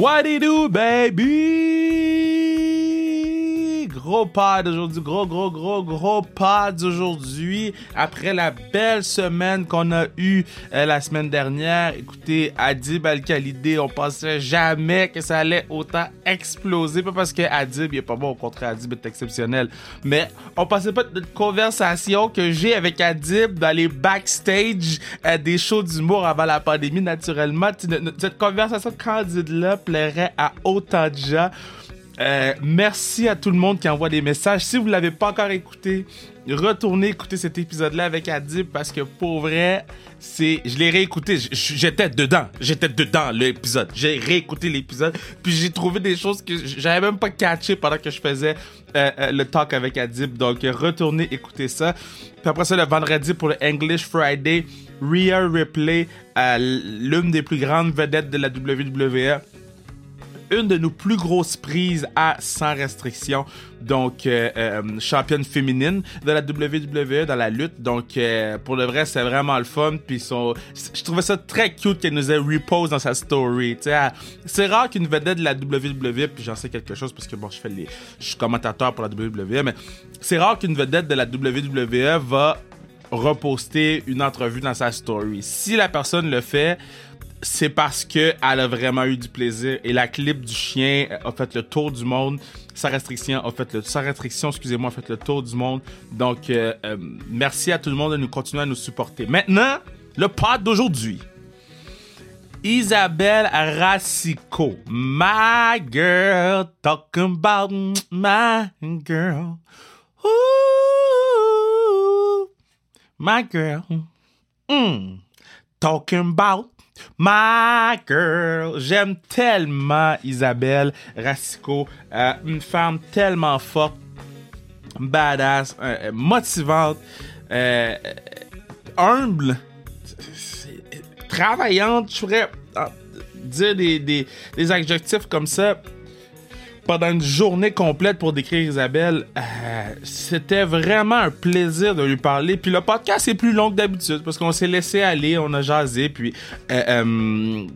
What do you do, baby? Gros pas d'aujourd'hui, gros, gros, gros, gros pas d'aujourd'hui. Après la belle semaine qu'on a eue euh, la semaine dernière, écoutez, Adib Al-Khalidé, on pensait jamais que ça allait autant exploser. Pas parce que Adib, il est pas bon, au contraire, Adib est exceptionnel. Mais on pensait pas de conversation que j'ai avec Adib dans les backstage euh, des shows d'humour avant la pandémie, naturellement. Cette conversation candide-là plairait à autant de gens. Euh, merci à tout le monde qui envoie des messages. Si vous l'avez pas encore écouté, retournez écouter cet épisode-là avec Adib parce que pour vrai, c'est, je l'ai réécouté. J'étais dedans. J'étais dedans l'épisode. J'ai réécouté l'épisode. Puis j'ai trouvé des choses que j'avais même pas catché pendant que je faisais euh, euh, le talk avec Adib. Donc retournez écouter ça. Puis après ça, le vendredi pour le English Friday, Rhea Ripley, euh, l'une des plus grandes vedettes de la WWE une de nos plus grosses prises à sans restriction. Donc, euh, euh, championne féminine de la WWE dans la lutte. Donc, euh, pour le vrai, c'est vraiment le fun. Puis, son... je trouvais ça très cute qu'elle nous ait repose dans sa story. C'est rare qu'une vedette de la WWE, puis j'en sais quelque chose parce que bon, je les, je suis commentateur pour la WWE, mais c'est rare qu'une vedette de la WWE va reposter une entrevue dans sa story. Si la personne le fait, c'est parce que elle a vraiment eu du plaisir et la clip du chien a fait le tour du monde. Sa restriction a fait le excusez-moi, a fait le tour du monde. Donc euh, euh, merci à tout le monde de nous continuer à nous supporter. Maintenant, le pod d'aujourd'hui. Isabelle Racicot, my girl, talking about my girl. Ooh, my girl. Mm. Talking about my girl. J'aime tellement Isabelle Racicot. Euh, une femme tellement forte, badass, euh, motivante, euh, humble, travaillante. Je pourrais dire des, des, des adjectifs comme ça pendant une journée complète pour décrire Isabelle. Euh, C'était vraiment un plaisir de lui parler. Puis le podcast est plus long que d'habitude parce qu'on s'est laissé aller, on a jasé, puis euh, euh,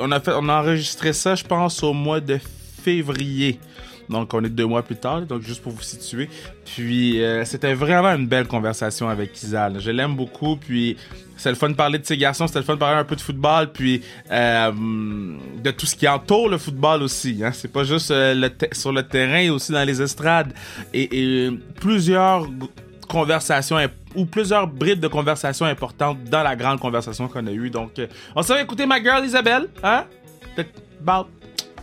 on a fait, on a enregistré ça, je pense, au mois de février. Donc, on est deux mois plus tard, donc juste pour vous situer. Puis, c'était vraiment une belle conversation avec Isa. là. Je l'aime beaucoup, puis c'est le fun de parler de ses garçons, c'était le fun de parler un peu de football, puis euh, de tout ce qui entoure le football aussi. Hein. C'est pas juste euh, sur le terrain, aussi dans les estrades. Et, plusieurs conversations ou plusieurs bribes de conversations importantes dans la grande conversation qu'on a eue. Donc, euh, on s'en va écouter ma girl Isabelle, hein?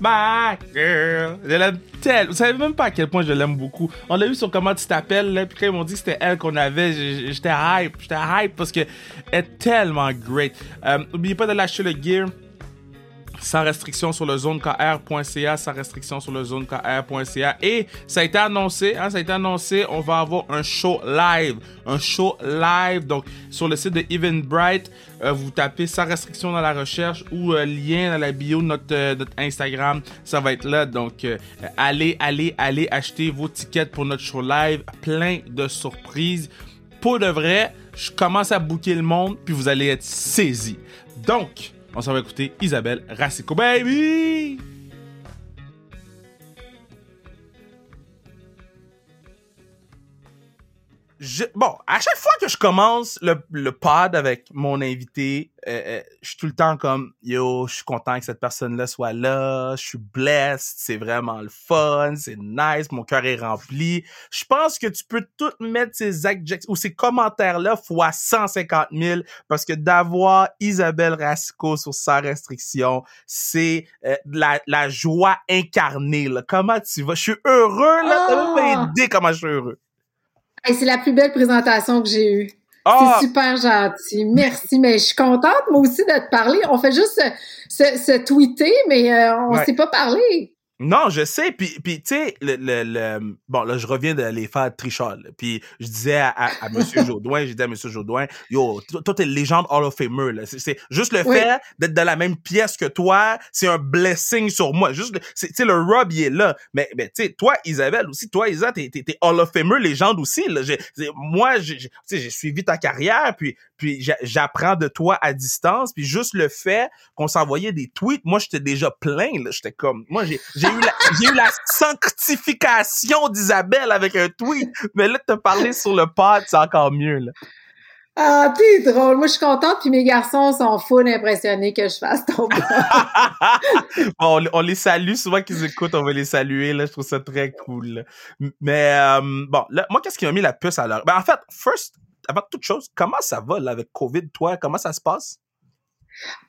My girl. Je l'aime tellement. Vous savez même pas à quel point je l'aime beaucoup. On l'a vu sur comment tu t'appelles, là, puis quand ils m'ont dit que c'était elle qu'on avait, j'étais hype. J'étais hype parce que elle est tellement great. Euh, N'oubliez pas de lâcher le gear sans restriction sur le zonekr.ca, sans restriction sur le zonekr.ca. Et ça a été annoncé, hein, ça a été annoncé, on va avoir un show live, un show live, donc sur le site de Eventbrite, euh, vous tapez sans restriction dans la recherche ou euh, lien dans la bio de notre, euh, notre Instagram, ça va être là. Donc euh, allez, allez, allez acheter vos tickets pour notre show live, plein de surprises. Pour de vrai, je commence à booker le monde, puis vous allez être saisis. Donc, on s'en va écouter Isabelle Racicot, baby! Je- bon, à chaque fois que je commence le, le pod avec mon invité, euh, euh, je suis tout le temps comme yo, je suis content que cette personne-là soit là, je suis blessed, c'est vraiment le fun, c'est nice, mon cœur est rempli. Je pense que tu peux tout mettre ces adjectifs ou ces commentaires-là fois 150 000 parce que d'avoir Isabelle Racicot sur sa restriction, c'est euh, la, la joie incarnée. Là. Comment tu vas? Je suis heureux, là. T'as même pas Ah! idée comment je suis heureux. Hey, c'est la plus belle présentation que j'ai eue. Ah! C'est super gentil. Merci. Mais je suis contente, moi aussi, de te parler. On fait juste se, se- se tweeter, mais euh, on Ouais. s'est pas parlé. Non, je sais. Puis, puis tu sais, le, le, le, bon, là, je reviens de les faire trichard. Puis, je disais à, à, à M. Jodoin, j'ai dit à M. Jodoin, yo, toi, t'es légende Hall of Famer. Là. C'est, c'est juste le Oui. fait d'être dans la même pièce que toi, c'est un blessing sur moi. Juste, tu sais, le rub, il est là. Mais, mais tu sais, toi, Isabelle aussi, toi, Isa, t'es, t'es, Hall of Famer légende aussi. Là. J'ai, moi, j'ai, j'ai- tu sais, j'ai suivi ta carrière, puis, puis j'a- j'apprends de toi à distance. Puis juste le fait qu'on s'envoyait des tweets, moi, j'étais déjà plein. Là. J'étais comme, moi, j'ai eu la, j'ai eu la sanctification d'Isabelle avec un tweet. Mais là, te parler sur le pod, c'est encore mieux. Là. Ah, t'es drôle. Moi, je suis contente, puis mes garçons sont full impressionnés que je fasse ton bon, on, les salue. Souvent qu'ils écoutent, on va les saluer. Là, je trouve ça très cool. Mais euh, bon, là, moi, qu'est-ce qui m'a mis la puce à l'heure? Ben, en fait, first, avant toute chose, comment ça va là, avec COVID, toi? Comment ça se passe?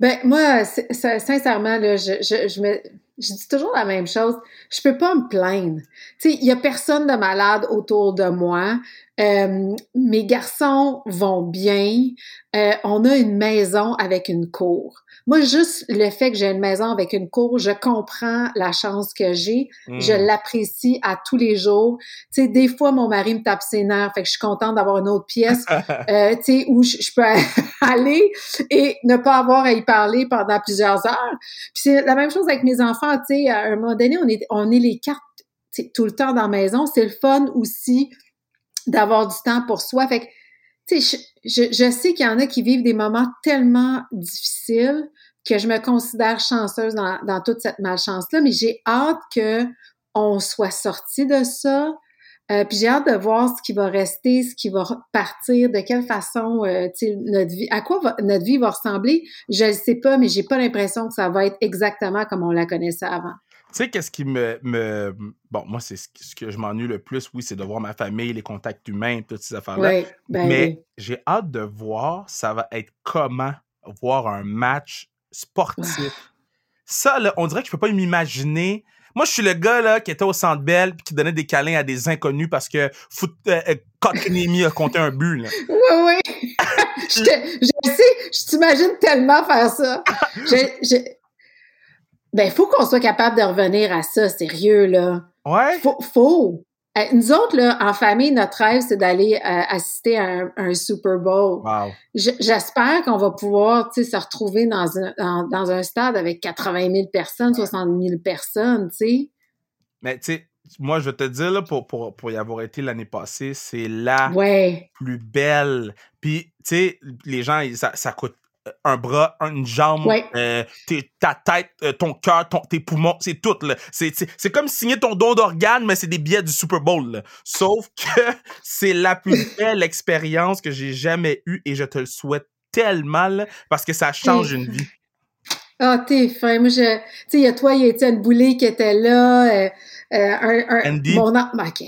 Ben, moi, sincèrement, là, je, je, je, me, je dis toujours la même chose. Je peux pas me plaindre. Tu sais, il y a personne de malade autour de moi. Euh, mes garçons vont bien. Euh, on a une maison avec une cour. Moi, juste le fait que j'ai une maison avec une cour, je comprends la chance que j'ai. Je Hmm. l'apprécie à tous les jours. Tu sais, des fois, mon mari me tape ses nerfs, fait que je suis contente d'avoir une autre pièce euh, tu sais, où je, je peux aller et ne pas avoir à y parler pendant plusieurs heures. Puis c'est la même chose avec mes enfants, tu sais, à un moment donné, on est, on est les quatre tu sais, tout le temps dans la maison. C'est le fun aussi d'avoir du temps pour soi. Fait que, tu sais, je, je, je sais qu'il y en a qui vivent des moments tellement difficiles que je me considère chanceuse dans, dans toute cette malchance-là, mais j'ai hâte que on soit sorti de ça, euh, puis j'ai hâte de voir ce qui va rester, ce qui va partir, de quelle façon euh, notre vie, à quoi va- notre vie va ressembler. Je ne sais pas, mais j'ai pas l'impression que ça va être exactement comme on la connaissait avant. Tu sais, qu'est-ce qui me, me. Bon, moi, c'est ce que- je m'ennuie le plus, oui, c'est de voir ma famille, les contacts humains, toutes ces affaires-là. Oui, ben Mais oui. j'ai hâte de voir ça va être comment voir un match sportif. Ça, là, on dirait que je peux pas m'imaginer. Moi, je suis le gars là, qui était au Centre Bell puis qui donnait des câlins à des inconnus parce que foot, euh, euh, a compté un but. Là. Oui, oui. je, te- je sais, je t'imagine tellement faire ça. Je, je... Ben, faut qu'on soit capable de revenir à ça, sérieux, là. Ouais? Faut, faut. Euh, nous autres, là, en famille, notre rêve, c'est d'aller euh, assister à un, un Super Bowl. Wow. Je- J'espère qu'on va pouvoir, se retrouver dans un, dans, dans un stade avec 80 000 personnes, 60 000 personnes, tu sais. Mais tu sais, moi, je vais te dire, là, pour, pour, pour y avoir été l'année passée, c'est la Ouais. plus belle. Puis, tu sais, les gens, ils- ça, ça coûte un bras, une jambe, Ouais. euh, ta tête, euh, ton cœur, ton, tes poumons, c'est tout. C'est, comme signer ton don d'organe, mais c'est des billets du Super Bowl. là. Sauf que c'est la plus belle expérience que j'ai jamais eue et je te le souhaite tellement là, parce que ça change une vie. Ah, t'es fin. Moi, je, tu sais, il y a toi, il y a Étienne Boulay qui était là, euh, euh, un, un, Andy. mon, an- ok.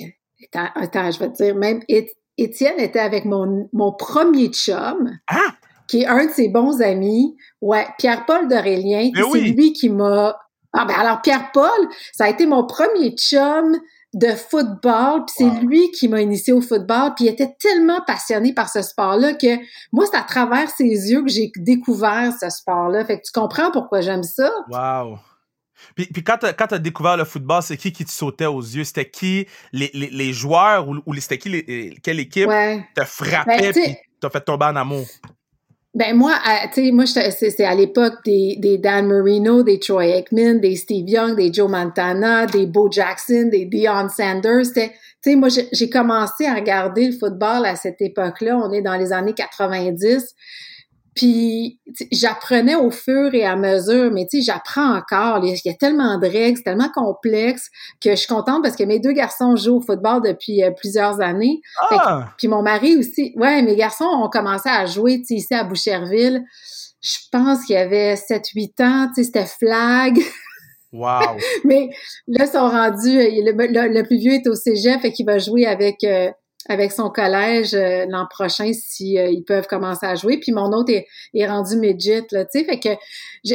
Attends, attends, je vais te dire, même Ét- Étienne était avec mon, mon premier chum, Ah! Qui est un de ses bons amis. Ouais, Pierre-Paul d'Aurélien. Mais C'est oui. lui qui m'a. Ah, ben alors, Pierre-Paul, ça a été mon premier chum de football, puis c'est Wow. lui qui m'a initié au football, puis il était tellement passionné par ce sport-là que moi, c'est à travers ses yeux que j'ai découvert ce sport-là. Fait que tu comprends pourquoi j'aime ça? Wow. Puis, puis quand quand t'as découvert le football, c'est qui qui te sautait aux yeux? C'était qui? Les, les, les joueurs ou, ou c'était qui les, quelle équipe Ouais. te frappait Ben, tu sais- puis t'as fait tomber en amour? Ben moi, tu sais, moi, c'est à l'époque des, des Dan Marino, des Troy Aikman, des Steve Young, des Joe Montana, des Bo Jackson, des Deion Sanders. Tu sais, moi, j'ai commencé à regarder le football à cette époque-là. On est dans les années 90. Puis j'apprenais au fur et à mesure, mais tu sais, j'apprends encore. Il y a- tellement de règles, c'est tellement complexe que je suis contente parce que mes deux garçons jouent au football depuis euh, plusieurs années. Fait que- Ah! puis mon mari aussi. Ouais, mes garçons ont commencé à jouer, tu sais, ici à Boucherville. Je pense qu'il y avait 7-8 ans, tu sais, c'était flag. Wow! Mais là, ils sont rendus, le, le- le plus vieux est au cégep, fait qu'il va jouer avec, euh, avec son collège euh, l'an prochain si euh, ils peuvent commencer à jouer. Puis mon autre est, est rendu midget, là, tu sais. Fait que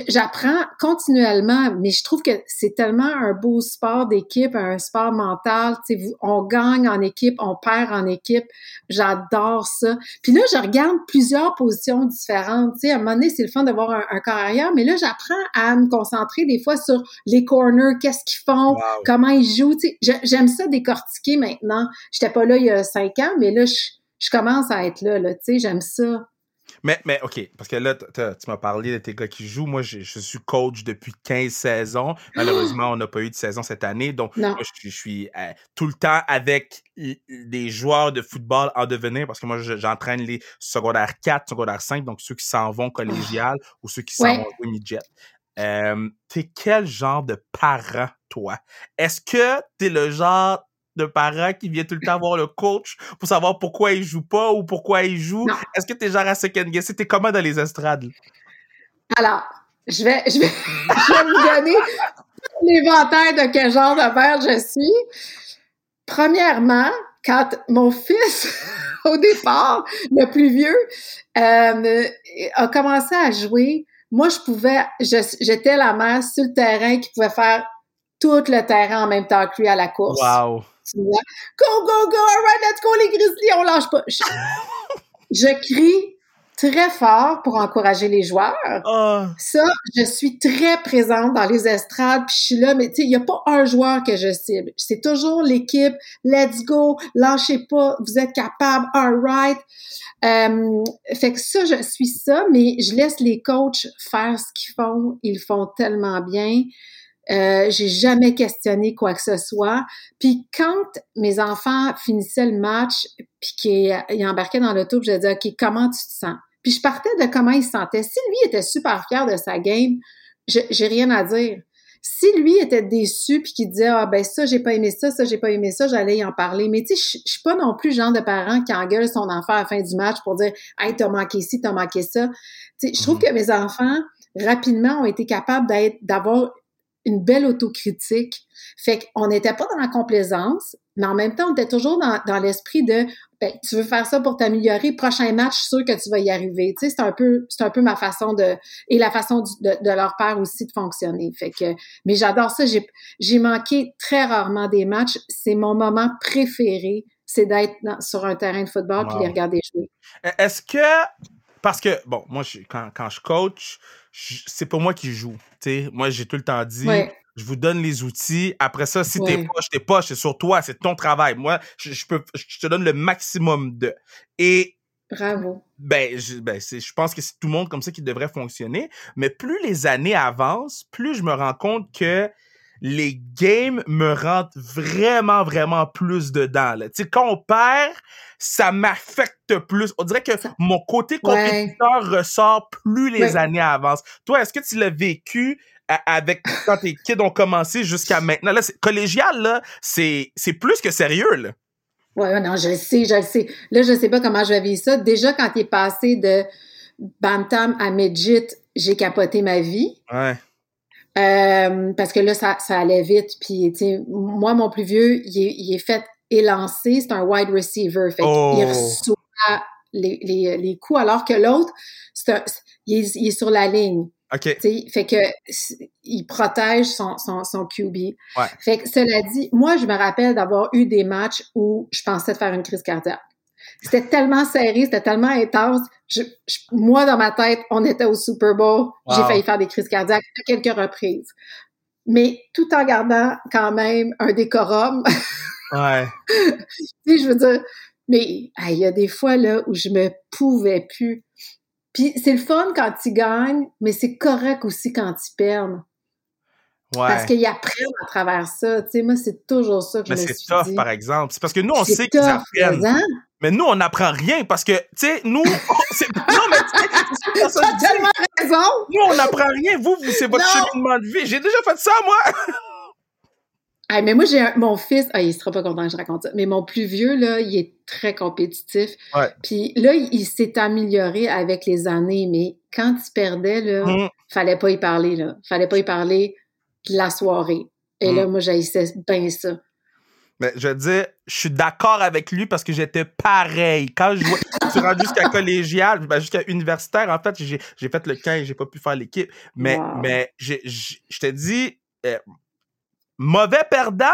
j'apprends continuellement, mais je trouve que c'est tellement un beau sport d'équipe, un sport mental. Tu sais, on gagne en équipe, on perd en équipe. J'adore ça. Puis là, je regarde plusieurs positions différentes. Tu sais, à un moment donné, c'est le fun d'avoir un, un corps arrière, mais là, j'apprends à me concentrer des fois sur les corners, qu'est-ce qu'ils font, comment ils jouent. Tu sais, j'aime ça décortiquer maintenant. J'étais pas là il y a cinq ans, mais là, je, je commence à être là, là. Tu sais, j'aime ça. Mais, mais OK, parce que là, tu m'as parlé de tes gars qui jouent. Moi, je, suis coach depuis 15 saisons. Malheureusement, on n'a pas eu de saison cette année. Donc, moi, je, suis euh, tout le temps avec des joueurs de football en devenir parce que moi, j'entraîne les secondaires 4, secondaires 5, donc ceux qui s'en vont collégial ou ceux qui s'en vont au midget. Euh, t'es quel genre de parent, toi? Est-ce que t'es le genre de parents qui vient tout le temps voir le coach pour savoir pourquoi il joue pas ou pourquoi il joue? Est-ce que t'es genre à second guesser? T'es comment dans les estrades? Alors, je vais, je vais, je vais vous donner l'éventail de quel genre de père je suis. Premièrement, quand mon fils, au départ, le plus vieux, euh, a commencé à jouer, moi, je pouvais, j'étais la mère sur le terrain qui pouvait faire tout le terrain en même temps que lui à la course. Wow! Go, go, go, all right, let's go les Grizzlies, on lâche pas. Je, crie très fort pour encourager les joueurs. Ah. Ça, je suis très présente dans les estrades, puis je suis là, mais tu sais, il n'y a pas un joueur que je cible. C'est toujours l'équipe, let's go, lâchez pas, vous êtes capable, all right. Euh, fait que ça, je suis ça, mais je laisse les coachs faire ce qu'ils font. Ils font tellement bien. Euh, j'ai jamais questionné quoi que ce soit. Puis quand mes enfants finissaient le match, puis qu'ils embarquaient dans l'auto, je disais, OK, comment tu te sens? Puis je partais de comment il se sentait. Si lui était super fier de sa game, j'ai rien à dire. Si lui était déçu puis qu'il disait ah ben ça j'ai pas aimé ça, ça j'ai pas aimé ça, j'allais y en parler. Mais tu sais, je suis pas non plus le genre de parent qui engueule son enfant à la fin du match pour dire hey t'as manqué ci, t'as manqué ça. Tu sais, je trouve mm-hmm. que mes enfants rapidement ont été capables d'être d'avoir une belle autocritique. Fait qu'on n'était pas dans la complaisance, mais en même temps, on était toujours dans, dans l'esprit de ben, tu veux faire ça pour t'améliorer, prochain match, je suis sûr que tu vas y arriver. Tu sais, c'est un peu, c'est un peu ma façon de, et la façon de, de, leur père aussi de fonctionner. Fait que, mais j'adore ça. J'ai, j'ai manqué très rarement des matchs. C'est mon moment préféré, c'est d'être sur un terrain de football puis les regarder jouer. E, est-ce que, parce que, bon, moi, je, quand, quand je coach, c'est pas moi qui joue. sais Moi, j'ai tout le temps dit, je vous donne les outils. Après ça, si t'es poche, t'es poche, c'est sur toi, c'est ton travail. Moi, je, peux, je te donne le maximum de. Et Bravo. Ben, je, ben je pense que c'est tout le monde comme ça qui devrait fonctionner. Mais plus les années avancent, plus je me rends compte que les games me rentrent vraiment, vraiment plus dedans. Là. Tu sais, quand on perd, ça m'affecte plus. On dirait que mon côté compétiteur ressort plus les années avancent. Toi, est-ce que tu l'as vécu avec quand tes kids ont commencé jusqu'à maintenant? Là, collégial, là, c'est, c'est plus que sérieux, là. Ouais, non, je le sais, je le sais. Là, je sais pas comment je vais vivre ça. Déjà, quand il est passé de Bantam à Midget, j'ai capoté ma vie. Ouais. Euh, parce que là, ça, ça allait vite. Puis, moi, mon plus vieux, il est, il est fait élancer. C'est un wide receiver. Fait oh. il reçoit les, les, les coups, alors que l'autre, c'est il, est, il est sur la ligne. OK. fait que il protège son, son, son QB. Fait que cela dit, moi, je me rappelle d'avoir eu des matchs où je pensais de faire une crise cardiaque. C'était tellement serré, c'était tellement intense. Je, moi, dans ma tête, on était au Super Bowl. J'ai failli faire des crises cardiaques à quelques reprises. Mais tout en gardant quand même un décorum. Ouais. tu je veux dire, mais il y a des fois là où je me pouvais plus. Puis c'est le fun quand ils gagnent, mais c'est correct aussi quand ils perdent. Ouais. Parce qu'ils apprennent à travers ça. Tu sais, moi, c'est toujours ça que je me suis dit. Mais c'est tough, par exemple. C'est parce que nous, on sait qu'ils apprennent. Mais nous, on n'apprend rien parce que, tu sais, nous, non, mais tu as tellement raison. Nous, on n'apprend rien. Vous, vous c'est votre cheminement de vie. J'ai déjà fait ça, moi. Ah, mais moi, j'ai mon fils, ah, il sera pas content que je raconte ça, mais mon plus vieux, là, il est très compétitif. Puis là, il, s'est amélioré avec les années, mais quand il perdait, là, mmh. fallait pas y parler, là. Fallait pas y parler de la soirée. Et là, mmh. moi, j'haïssais bien ça. Mais je veux dire, je suis d'accord avec lui parce que j'étais pareil. Quand je, suis rendu jusqu'à collégial, ben jusqu'à universitaire, en fait, j'ai fait le 15, j'ai pas pu faire l'équipe. Mais, mais je te dis, euh, mauvais perdant,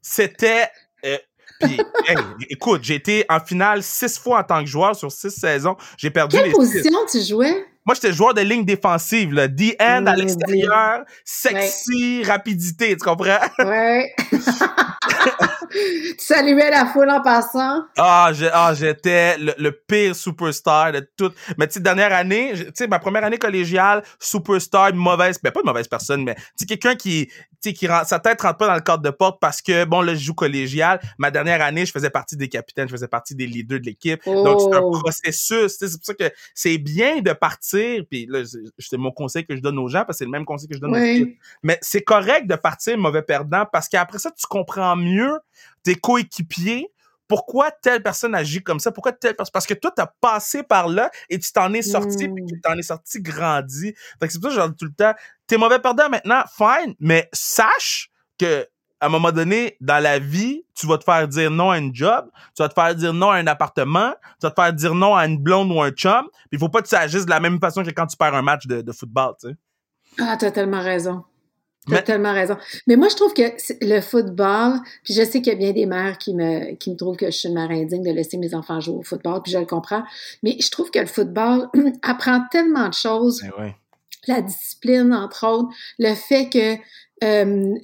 c'était euh, puis, écoute, j'ai été en finale six fois en tant que joueur sur six saisons. J'ai perdu Quelle position tu jouais? Moi, j'étais joueur de ligne défensive, là. The end à l'extérieur, sexy, rapidité, tu comprends? Ouais. tu saluais la foule en passant? Ah, ah j'étais le, pire superstar de tout. Mais tu sais, dernière année, tu sais, ma première année collégiale, superstar, mauvaise, ben pas une mauvaise personne, mais tu sais, quelqu'un qui, tu sais, qui rend, sa tête rentre pas dans le cadre de porte parce que, bon, là, je joue collégial. Ma dernière année, je faisais partie des capitaines, je faisais partie des leaders de l'équipe. Donc, c'est un oh. processus. C'est pour ça que c'est bien de partir, puis là, c'est mon conseil que je donne aux gens, parce que c'est le même conseil que je donne aux gens. Mais c'est correct de partir mauvais perdant parce qu'après ça, tu comprends mieux tes coéquipiers, pourquoi telle personne agit comme ça, pourquoi telle personne, parce que toi, t'as passé par là et tu t'en es sorti, puis tu mmh. t'en es sorti grandi. Fait que c'est pour ça que je dis tout le temps, t'es mauvais perdant maintenant, fine, mais sache que à un moment donné, dans la vie, tu vas te faire dire non à une job, tu vas te faire dire non à un appartement, tu vas te faire dire non à une blonde ou un chum, puis il faut pas que tu agisses de la même façon que quand tu perds un match de, de football, tu sais. Ah, t'as tellement raison. Tu as tellement raison. Mais moi, je trouve que le football, puis je sais qu'il y a bien des mères qui me, qui me trouvent que je suis une mère indigne de laisser mes enfants jouer au football, puis je le comprends. Mais je trouve que le football apprend tellement de choses. Eh la discipline, entre autres, le fait que euh,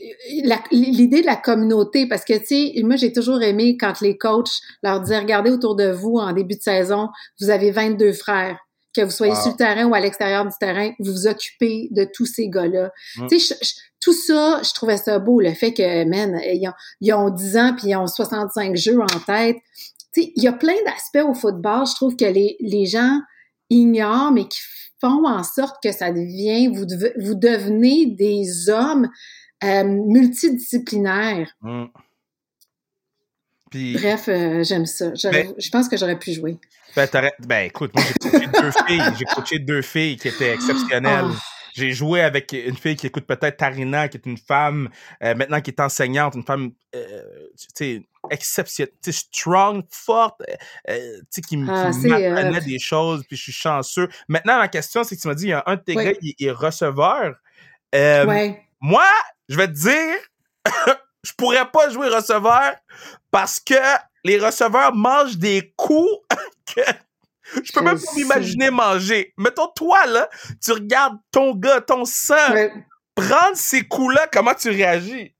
l'idée de la communauté, parce que, tu sais, moi, j'ai toujours aimé quand les coachs leur disaient, regardez autour de vous en début de saison, vous avez 22 frères que vous soyez sur le terrain ou à l'extérieur du terrain, vous vous occupez de tous ces gars-là. Mm. Tu sais, tout ça, je trouvais ça beau, le fait que, man, ils ont, ils ont 10 ans puis ils ont 65 jeux en tête. Tu sais, il y a plein d'aspects au football, je trouve que les, les gens ignorent, mais qui font en sorte que ça devient, vous, vous devenez des hommes euh, multidisciplinaires. Mm. Bref, euh, j'aime ça. Je pense que j'aurais pu jouer. Ben, ben écoute, moi j'ai coaché deux filles. J'ai coaché deux filles qui étaient exceptionnelles. Ah. J'ai joué avec une fille qui écoute peut-être Tarina, qui est une femme euh, maintenant qui est enseignante, une femme euh, exceptionnelle, strong, forte, euh, qui, ah, m'apprenait des choses, puis je suis chanceux. Maintenant, ma question, c'est que tu m'as dit, il y a un de tes gars qui est receveur. Moi, je vais te dire, je pourrais pas jouer receveur parce que les receveurs mangent des coups que je peux même pas m'imaginer manger. Mettons, toi, là, tu regardes ton gars, ton sang, prendre ces coups-là, comment tu réagis?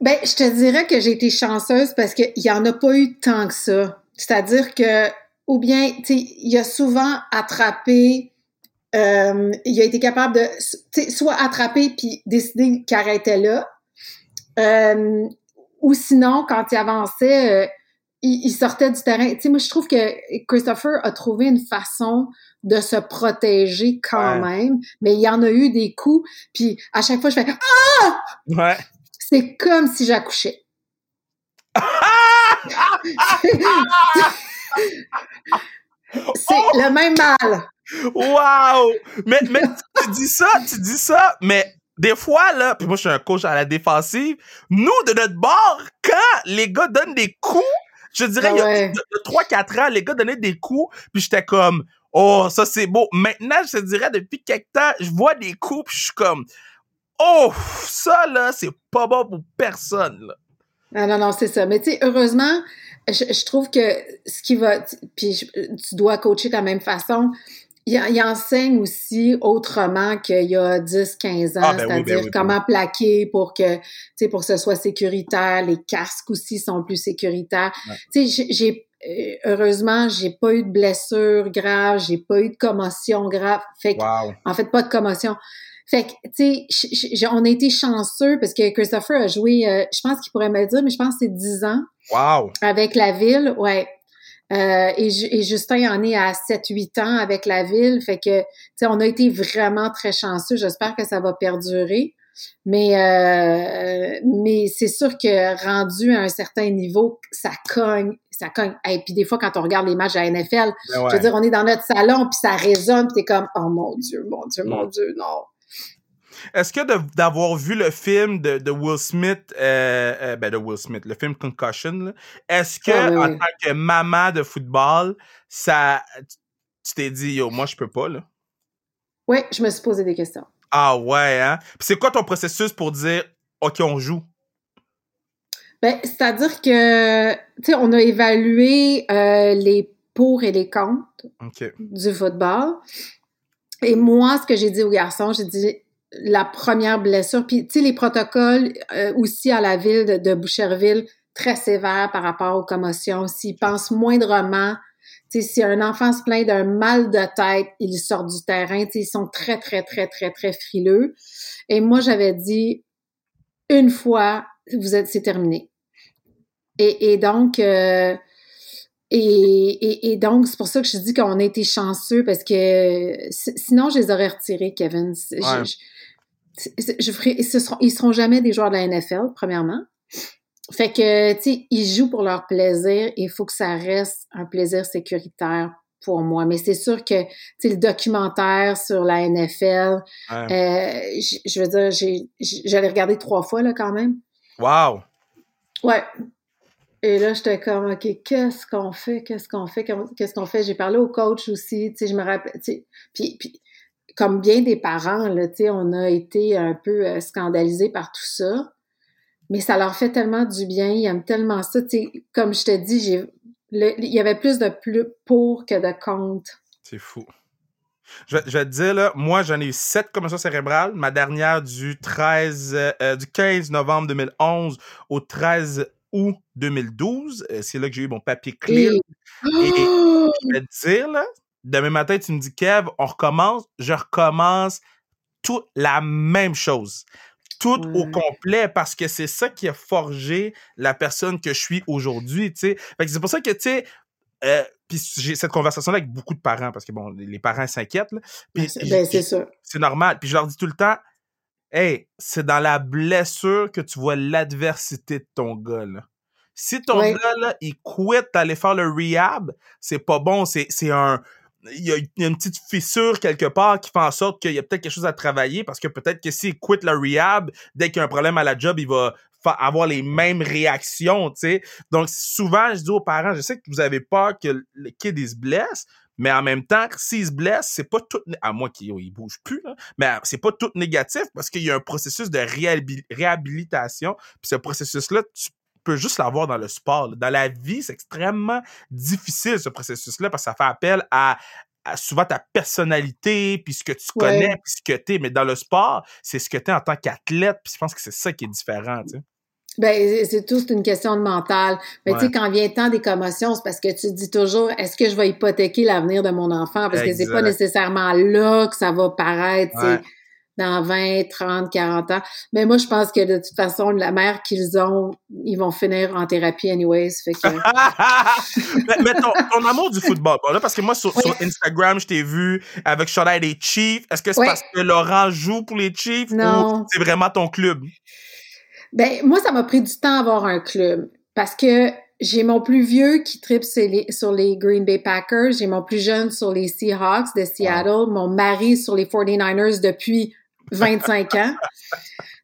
Ben, je te dirais que j'ai été chanceuse parce qu'il y en a pas eu tant que ça. C'est-à-dire que, ou bien, tu sais, il a souvent attrapé, euh, il a été capable de, soit attraper puis décider qu'il arrêtait là, euh, ou sinon, quand il avançait, euh, il, sortait du terrain. Tu sais, moi, je trouve que Christopher a trouvé une façon de se protéger quand même, mais il y en a eu des coups, puis à chaque fois, je fais « Ah! » Ouais. C'est comme si j'accouchais. C'est le même mal. Wow! Mais, mais tu dis ça, tu dis ça, mais des fois, là, puis moi, je suis un coach à la défensive, nous, de notre bord, quand les gars donnent des coups, je dirais, il y a 3-4 ans, les gars donnaient des coups, puis j'étais comme, oh, ça c'est beau. Maintenant, je te dirais, depuis quelques temps, je vois des coups, puis je suis comme, oh, ça là, c'est pas bon pour personne, là. Non, non, non, c'est ça. Mais tu sais, heureusement, je, trouve que ce qui va, puis tu dois coacher de la même façon, il, enseigne aussi autrement qu'il y a 10-15 ans, ah, ben c'est-à-dire ben ben comment plaquer pour que, tu sais, pour que ce soit sécuritaire. Les casques aussi sont plus sécuritaires. Tu sais, j'ai euh, heureusement, j'ai pas eu de blessure grave, j'ai pas eu de commotion grave. Fait que, en fait, pas de commotion. Fait que, tu sais, on a été chanceux parce que Christopher a joué, euh, je pense qu'il pourrait me le dire, mais je pense que c'est 10 ans. Wow! Avec la ville, ouais. Euh, et, et, Justin en est à 7-8 ans avec la ville. Fait que, tu sais, on a été vraiment très chanceux. J'espère que ça va perdurer. Mais, euh, mais c'est sûr que rendu à un certain niveau, ça cogne, ça cogne. Et puis des fois, quand on regarde les matchs à NFL, ben je veux dire, on est dans notre salon, puis ça résonne, puis t'es comme, oh mon Dieu, mon Dieu, mon. Dieu, non. Est-ce que d'avoir vu le film de, de Will Smith, euh, euh, ben de Will Smith, le film Concussion, est-ce que Ah, oui, en oui. tant que maman de football, ça, tu t'es dit yo, moi je peux pas là? Oui, je me suis posé des questions. Ah ouais hein? Puis c'est quoi ton processus pour dire ok on joue? Ben, c'est-à-dire que, tu sais, on a évalué euh, les pour et les contre du football. Et moi, ce que j'ai dit aux garçons, j'ai dit la première blessure, puis tu sais, les protocoles euh, aussi à la ville de, de Boucherville, très sévères par rapport aux commotions. S'ils pensent moindrement, tu sais, si un enfant se plaint d'un mal de tête, il sort du terrain, tu sais, ils sont très, très, très, très, très frileux. Et moi, j'avais dit, une fois, vous êtes, c'est terminé. Et, donc, euh, et, et, et donc, c'est pour ça que je dis qu'on a été chanceux parce que si- sinon, je les aurais retirés, Kevin. Je- Ouais. je, je, ferais- seront, ils seront jamais des joueurs de la NFL, premièrement. Fait que, tu sais, ils jouent pour leur plaisir et il faut que ça reste un plaisir sécuritaire pour moi. Mais c'est sûr que, tu sais, le documentaire sur la NFL, Ouais. euh, je, je veux dire, j'allais regarder trois fois, là, quand même. Wow. Ouais. Et là, j'étais comme, OK, qu'est-ce qu'on fait? Qu'est-ce qu'on fait? Qu'est-ce qu'on fait? J'ai parlé au coach aussi, tu sais, je me rappelle, tu sais, puis, comme bien des parents, là, tu sais, on a été un peu euh, scandalisés par tout ça, mais ça leur fait tellement du bien, ils aiment tellement ça, tu sais, comme je te dis, j'ai, il y avait plus de plus pour que de contre. C'est fou. Je, vais- te dire, là, moi, j'en ai eu sept commotions cérébrales. Ma dernière du 13, euh, du 15 novembre 2011 au 13 août 2012. Euh, c'est là que j'ai eu mon papier clear. Et- Je vais te dire, là, demain matin, tu me dis, Kev, on recommence. Je recommence tout la même chose. Tout au complet parce que c'est ça qui a forgé la personne que je suis aujourd'hui, tu sais. C'est pour ça que, tu sais, euh, puis j'ai cette conversation-là avec beaucoup de parents parce que, bon, les parents s'inquiètent, là. Puis Ben, c'est- ben, c'est normal. Puis je leur dis tout le temps, hey, c'est dans la blessure que tu vois l'adversité de ton gars, là. Si ton Ouais. gars, là, il quitte d'aller faire le rehab, c'est pas bon. C'est, un. Il y, a, il y a une petite fissure quelque part qui fait en sorte qu'il y a peut-être quelque chose à travailler parce que peut-être que s'il quitte le rehab, dès qu'il y a un problème à la job, il va avoir les mêmes réactions, tu sais. Donc, souvent, je dis aux parents, je sais que vous avez peur que le kid, il se blesse, mais en même temps, s'il se blesse, c'est pas tout, à moins qu'il il bouge plus, là, mais c'est pas tout négatif parce qu'il y a un processus de réhabil- réhabilitation. Puis ce processus-là, tu peux juste l'avoir dans le sport. là. Dans la vie, c'est extrêmement difficile, ce processus-là, parce que ça fait appel à, à souvent ta personnalité, puis ce que tu Ouais. connais, puis ce que t'es. Mais dans le sport, c'est ce que t'es en tant qu'athlète, puis je pense que c'est ça qui est différent, tu sais. Ben, c'est- tout, c'est une question de mental. Mais tu sais, quand vient le temps des commotions, c'est parce que tu te dis toujours, est-ce que je vais hypothéquer l'avenir de mon enfant? Parce que c'est pas nécessairement là que ça va paraître, Ouais. dans 20, 30, 40 ans. Mais moi, je pense que de toute façon, la mère qu'ils ont, ils vont finir en thérapie anyways. Fait que, mais mais ton, ton amour du football, bon, là, parce que moi, sur, Oui. sur Instagram, je t'ai vu avec chandail des Chiefs. Est-ce que c'est Oui. parce que Laurent joue pour les Chiefs Non. ou c'est vraiment ton club? Ben, moi, ça m'a pris du temps à avoir un club parce que j'ai mon plus vieux qui tripe sur les, sur les Green Bay Packers, j'ai mon plus jeune sur les Seahawks de Seattle, mon mari sur les 49ers depuis 25 ans.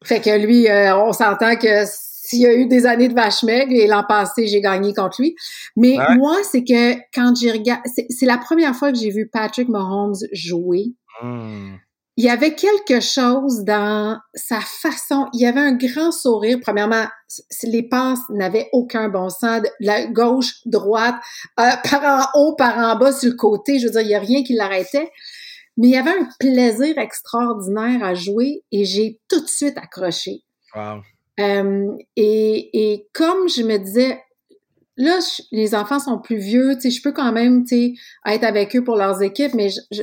Fait que lui, euh, on s'entend que s'il y a eu des années de vache maigre et l'an passé, j'ai gagné contre lui. Mais Ouais. moi, c'est que quand j'ai regardé, c'est c'est la première fois que j'ai vu Patrick Mahomes jouer Hmm. Il y avait quelque chose dans sa façon. Il y avait un grand sourire. Premièrement, les passes n'avaient aucun bon sens. De La gauche, droite, euh, par en haut, par en bas, sur le côté. Je veux dire, il y a rien qui l'arrêtait. Mais il y avait un plaisir extraordinaire à jouer et j'ai tout de suite accroché. Wow. Euh, et, et comme je me disais, là, je- les enfants sont plus vieux, tu sais, je peux quand même, tu sais, être avec eux pour leurs équipes, mais je, je-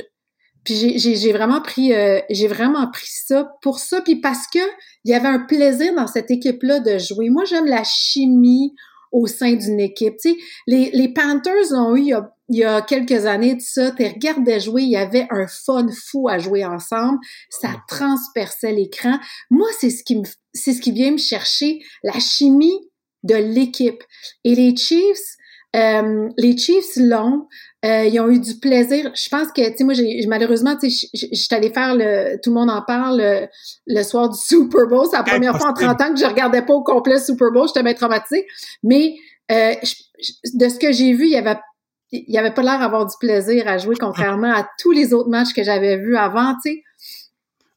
puis j'ai- vraiment pris, euh, j'ai vraiment pris ça pour ça, puis parce que il y avait un plaisir dans cette équipe-là de jouer. Moi, j'aime la chimie au sein d'une équipe. Tu sais, les, les Panthers l'ont eu il y, a, il y a quelques années de ça. Tu regardais jouer, il y avait un fun fou à jouer ensemble. Ça transperçait l'écran. Moi, c'est ce qui me, c'est ce qui vient me chercher, la chimie de l'équipe. Et les Chiefs, euh, les Chiefs l'ont. Euh, ils ont eu du plaisir. Je pense que, tu sais, moi, j'ai, malheureusement, tu sais, je suis allée faire le, tout le monde en parle le, soir du Super Bowl. C'est la première fois en 30 ans que je regardais pas au complet le Super Bowl. J'étais bien traumatisée. Mais, euh, de ce que j'ai vu, il y avait il y avait pas l'air d'avoir du plaisir à jouer contrairement à tous les autres matchs que j'avais vus avant, tu sais.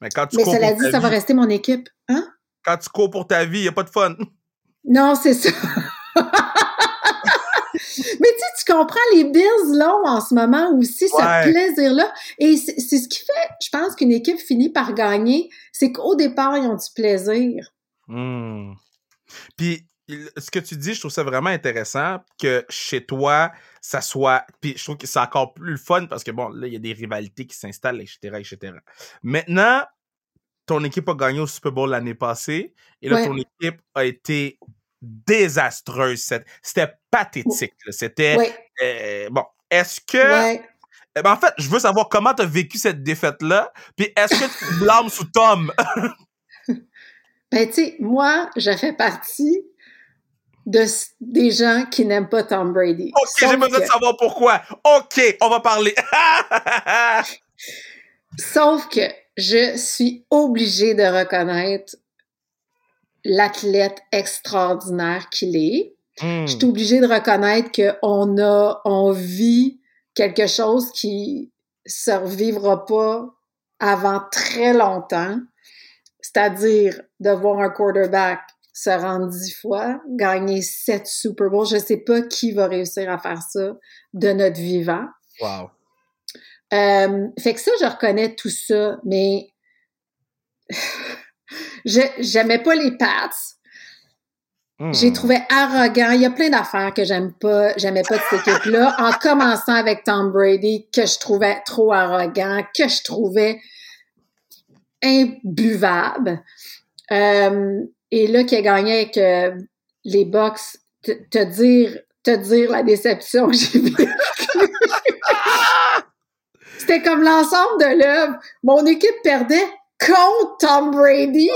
Mais quand tu Mais cela dit, ça va rester mon équipe. Hein? Quand tu cours pour ta vie, il n'y a pas de fun. Non, c'est ça. Tu comprends, les Bills l'ont en ce moment aussi, ce plaisir-là. Et c'est ce qui fait, je pense, qu'une équipe finit par gagner, c'est qu'au départ, ils ont du plaisir. Hmm. Puis, ce que tu dis, je trouve ça vraiment intéressant que chez toi, ça soit. Puis je trouve que c'est encore plus le fun parce que bon, là, il y a des rivalités qui s'installent, etc., etc. Maintenant, ton équipe a gagné au Super Bowl l'année passée et là, ton équipe a été désastreuse. C'était pathétique. C'était. Euh, bon, est-ce que. Eh ben, en fait, je veux savoir comment tu as vécu cette défaite-là, puis est-ce que tu blâmes sous Tom? ben, tu sais, moi, je fais partie de, des gens qui n'aiment pas Tom Brady. OK, j'ai besoin de savoir pourquoi. OK, on va parler. Sauf que je suis obligée de reconnaître l'athlète extraordinaire qu'il est. Je suis hmm. obligée de reconnaître qu'on a, on vit quelque chose qui ne survivra pas avant très longtemps, c'est-à-dire de voir un quarterback se rendre dix fois, gagner sept Super Bowls. Je sais pas qui va réussir à faire ça de notre vivant. Wow. Euh, fait que ça, je reconnais tout ça, mais j'aimais pas les Pats. Hmm. J'ai trouvé arrogant. Il y a plein d'affaires que j'aime pas, j'aimais pas de cette équipe-là. En commençant avec Tom Brady, que je trouvais trop arrogant, que je trouvais imbuvable. Euh, et là, qui a gagné avec euh, les box, te dire, te dire la déception que j'ai vécue. C'était comme l'ensemble de l'œuvre. Mon équipe perdait contre Tom Brady.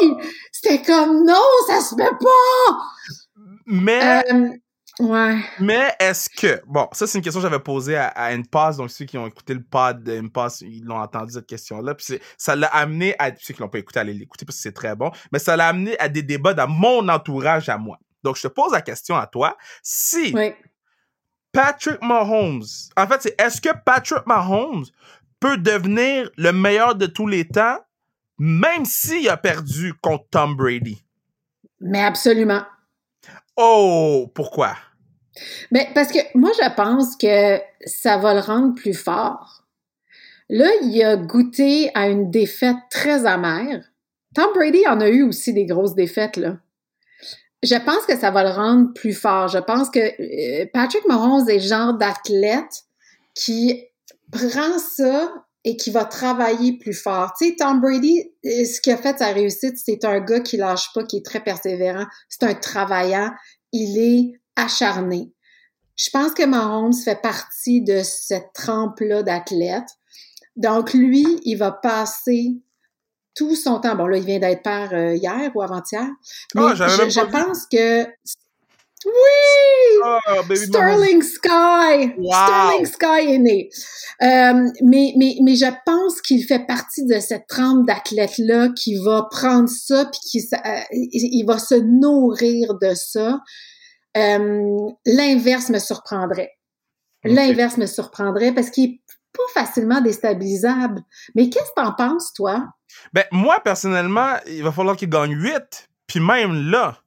C'était comme non, ça se fait pas. Mais euh, Ouais. Mais est-ce que, bon, ça c'est une question que j'avais posée à, à passe donc ceux qui ont écouté le pod de passe ils l'ont entendu cette question-là, puis ça l'a amené à, ceux qui l'ont pas écouté, à l'écouter parce que c'est très bon, mais ça l'a amené à des débats dans mon entourage à moi. Donc je te pose la question à toi, si Patrick Mahomes, en fait c'est est-ce que Patrick Mahomes peut devenir le meilleur de tous les temps, même s'il a perdu contre Tom Brady? Mais absolument. Oh, pourquoi? Mais parce que moi, je pense que ça va le rendre plus fort. Là, il a goûté à une défaite très amère. Tom Brady en a eu aussi des grosses défaites, là. Je pense que ça va le rendre plus fort. Je pense que euh, Patrick Mahomes est le genre d'athlète qui prend ça et qui va travailler plus fort. Tu sais, Tom Brady, euh, ce qui a fait sa réussite, c'est un gars qui lâche pas, qui est très persévérant. C'est un travaillant. Il est acharné. Je pense que Mahomes fait partie de cette trempe-là d'athlète. Donc, lui, il va passer tout son temps. Bon, là, il vient d'être père euh, hier ou avant-hier. Mais ah, je pense que oui! Ah, Sterling Sky! Sterling Sky est né. Euh, mais, mais, mais je pense qu'il fait partie de cette trempe d'athlètes-là qui va prendre ça puis qui euh, il va se nourrir de ça. Euh, l'inverse me surprendrait. L'inverse me surprendrait parce qu'il est pas facilement déstabilisable. Mais qu'est-ce que t'en penses, toi? Ben, moi, personnellement, il va falloir qu'il gagne 8. Puis même là.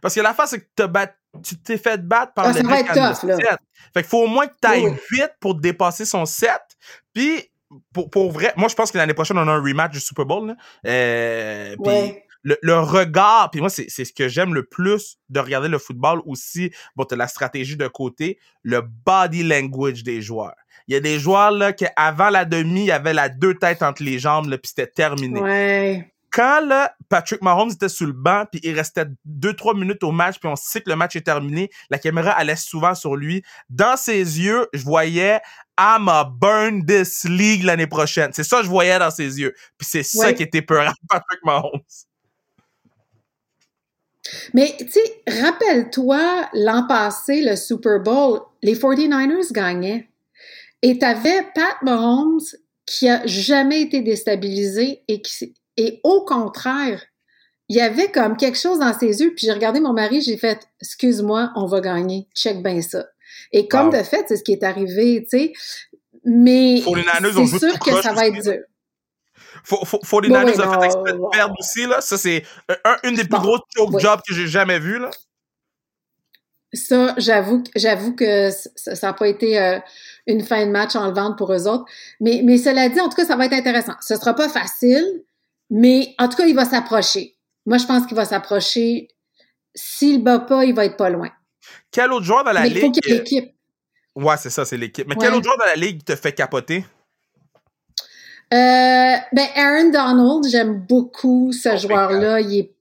Parce que la face, c'est que te battre tu t'es fait battre par ah, le mec à 7. Fait qu'il faut au moins que tu ailles vite pour dépasser son 7. Puis, pour, pour vrai, moi, je pense que l'année prochaine, on a un rematch du Super Bowl. Là. Euh, puis le, le, regard, puis moi, c'est ce que j'aime le plus de regarder le football aussi. Bon, t'as la stratégie de côté, le body language des joueurs. Il y a des joueurs là qu'avant la demi, il y avait la deux têtes entre les jambes, là, puis c'était terminé. Ouais quand là, Patrick Mahomes était sur le banc, puis il restait 2-3 minutes au match, puis on sait que le match est terminé, la caméra allait souvent sur lui. Dans ses yeux, je voyais I'm a burn this league l'année prochaine. C'est ça que je voyais dans ses yeux. Puis c'est ça qui était peur Patrick Mahomes. Mais tu sais, rappelle-toi l'an passé, le Super Bowl, les 49ers gagnaient. Et tu avais Pat Mahomes qui a jamais été déstabilisé et qui et au contraire, il y avait comme quelque chose dans ses yeux. Puis j'ai regardé mon mari, j'ai fait excuse-moi, on va gagner, check bien ça. Et comme de fait, c'est ce qui est arrivé, tu sais. Mais c'est sûr que ça va être dur. Faut, les a fait exprès de perdre aussi, là. Ça, c'est une des plus grosses choke jobs que j'ai jamais vues, là. Ça, j'avoue, j'avoue que ça n'a pas été euh, une fin de match en vente pour eux autres. Mais, mais cela dit, en tout cas, ça va être intéressant. Ce sera pas facile, mais en tout cas, il va s'approcher. Moi, je pense qu'il va s'approcher. S'il bat pas, il va être pas loin. Quel autre joueur dans la ligue? Il faut qu'il y ait l'équipe. Ouais, c'est ça, c'est l'équipe. Mais quel autre joueur dans la ligue te fait capoter? Euh, ben, Aaron Donald, j'aime beaucoup ce oh, joueur-là. Il est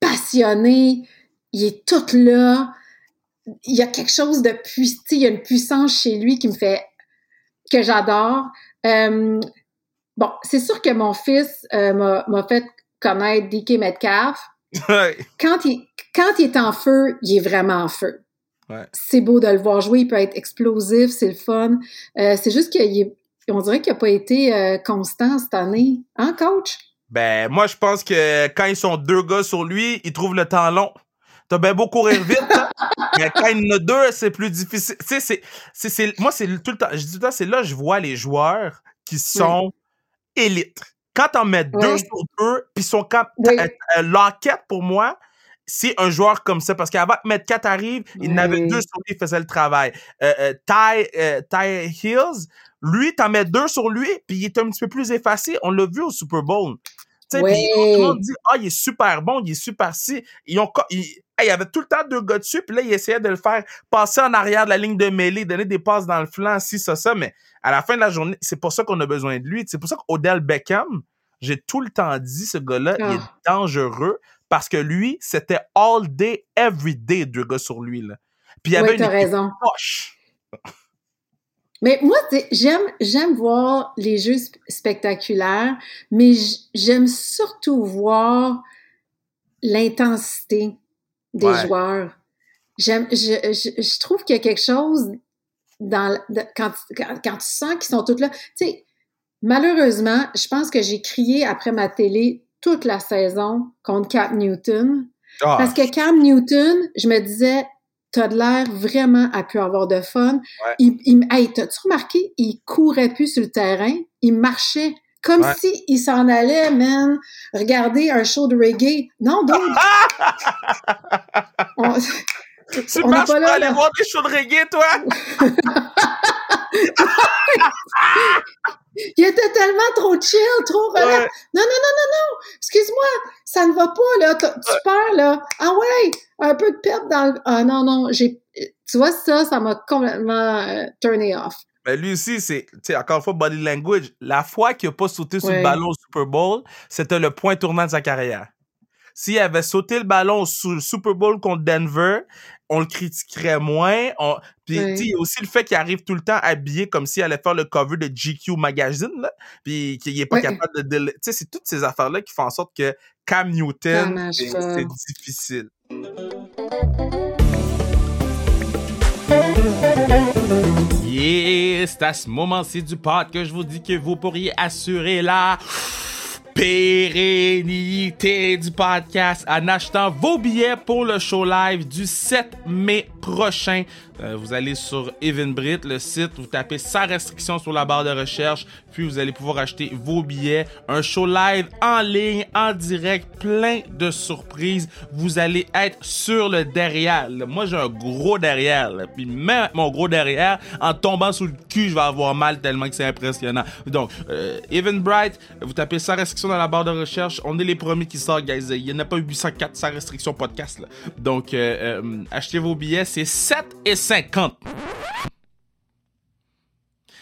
passionné, il est tout là. Il y a quelque chose de puissant, il y a une puissance chez lui qui me fait, que j'adore. Euh, bon, c'est sûr que mon fils euh, m'a fait connaître DK Metcalf. Quand, il, quand il est en feu, il est vraiment en feu. C'est beau de le voir jouer, il peut être explosif, c'est le fun. c'est juste qu'il est on dirait qu'il n'a pas été euh, constant cette année. Hein, coach? Ben, moi, je pense que quand ils sont deux gars sur lui, ils trouvent le temps long. T'as bien beau courir vite, mais quand il y en a deux, c'est plus difficile. Tu sais, c'est, moi, c'est tout le temps, je dis tout le temps, c'est là que je vois les joueurs qui sont élites. Quand t'en mets deux sur deux, puis sont quand, oui. Euh, pour moi, c'est un joueur comme ça. Parce qu'avant que Metcalf arrive, il n'avait deux sur lui, il faisait le travail. Euh, Ty, Ty Hills, lui, t'en mets deux sur lui, puis il est un petit peu plus effacé. On l'a vu au Super Bowl. Tu sais, puis on dit, ah, il est super bon, il est super si. Ils ont, il, il y avait tout le temps deux gars dessus, puis là, il essayait de le faire passer en arrière de la ligne de mêlée, donner des passes dans le flanc, si, ça, ça. Mais à la fin de la journée, c'est pour ça qu'on a besoin de lui. C'est pour ça qu'Odell Beckham, j'ai tout le temps dit, ce gars-là, il est ah. dangereux parce que lui, c'était all day, every day, deux gars sur lui. Là. Puis il y avait une raison. poche. Mais moi, j'aime, j'aime voir les jeux spectaculaires, mais j'aime surtout voir l'intensité des joueurs. J'aime, je, je, trouve qu'il y a quelque chose dans quand, quand, tu sens qu'ils sont tous là. Tu sais, malheureusement, je pense que j'ai crié après ma télé toute la saison contre Cam Newton. Ah. Parce que Cam Newton, je me disais, t'as de l'air vraiment à pu avoir de fun. Il, il, hey, t'as-tu remarqué, il courait plus sur le terrain, il marchait comme si il s'en allait, man, regarder un show de reggae. Non, donc. on, tu marches pas là, aller voir des shows de reggae, toi? il était tellement trop chill, trop relax. Non, non, non, non, non. Excuse-moi, ça ne va pas, là. Tu perds, là. Ah ouais, un peu de perte dans le... Ah non, non, j'ai... Tu vois, ça, ça m'a complètement euh, turné off. Mais lui aussi, c'est, tu sais, encore une fois, body language. La fois qu'il n'a pas sauté sur le ballon au Super Bowl, c'était le point tournant de sa carrière. S'il avait sauté le ballon sur le Super Bowl contre Denver, on le critiquerait moins. On... Puis, il y a aussi le fait qu'il arrive tout le temps habillé comme s'il allait faire le cover de GQ Magazine, là, puis qu'il n'est pas capable de... Tu sais, c'est toutes ces affaires-là qui font en sorte que Cam Newton, c'est difficile. Yeah, c'est à ce moment-ci du pod que je vous dis que vous pourriez assurer la pérennité du podcast en achetant vos billets pour le show live du 7 mai prochain. Euh, vous allez sur Evenbrit, le site, vous tapez sans restriction sur la barre de recherche, puis vous allez pouvoir acheter vos billets. Un show live en ligne, en direct, plein de surprises. Vous allez être sur le derrière. Moi, j'ai un gros derrière. Puis même mon gros derrière, en tombant sous le cul, je vais avoir mal tellement que c'est impressionnant. Donc, euh, Bright, vous tapez sans restriction dans la barre de recherche. On est les premiers qui sortent, guys. Il n'y en a pas 804 sans restriction podcast. Donc, euh, euh, achetez vos billets. C'est 7 et 50.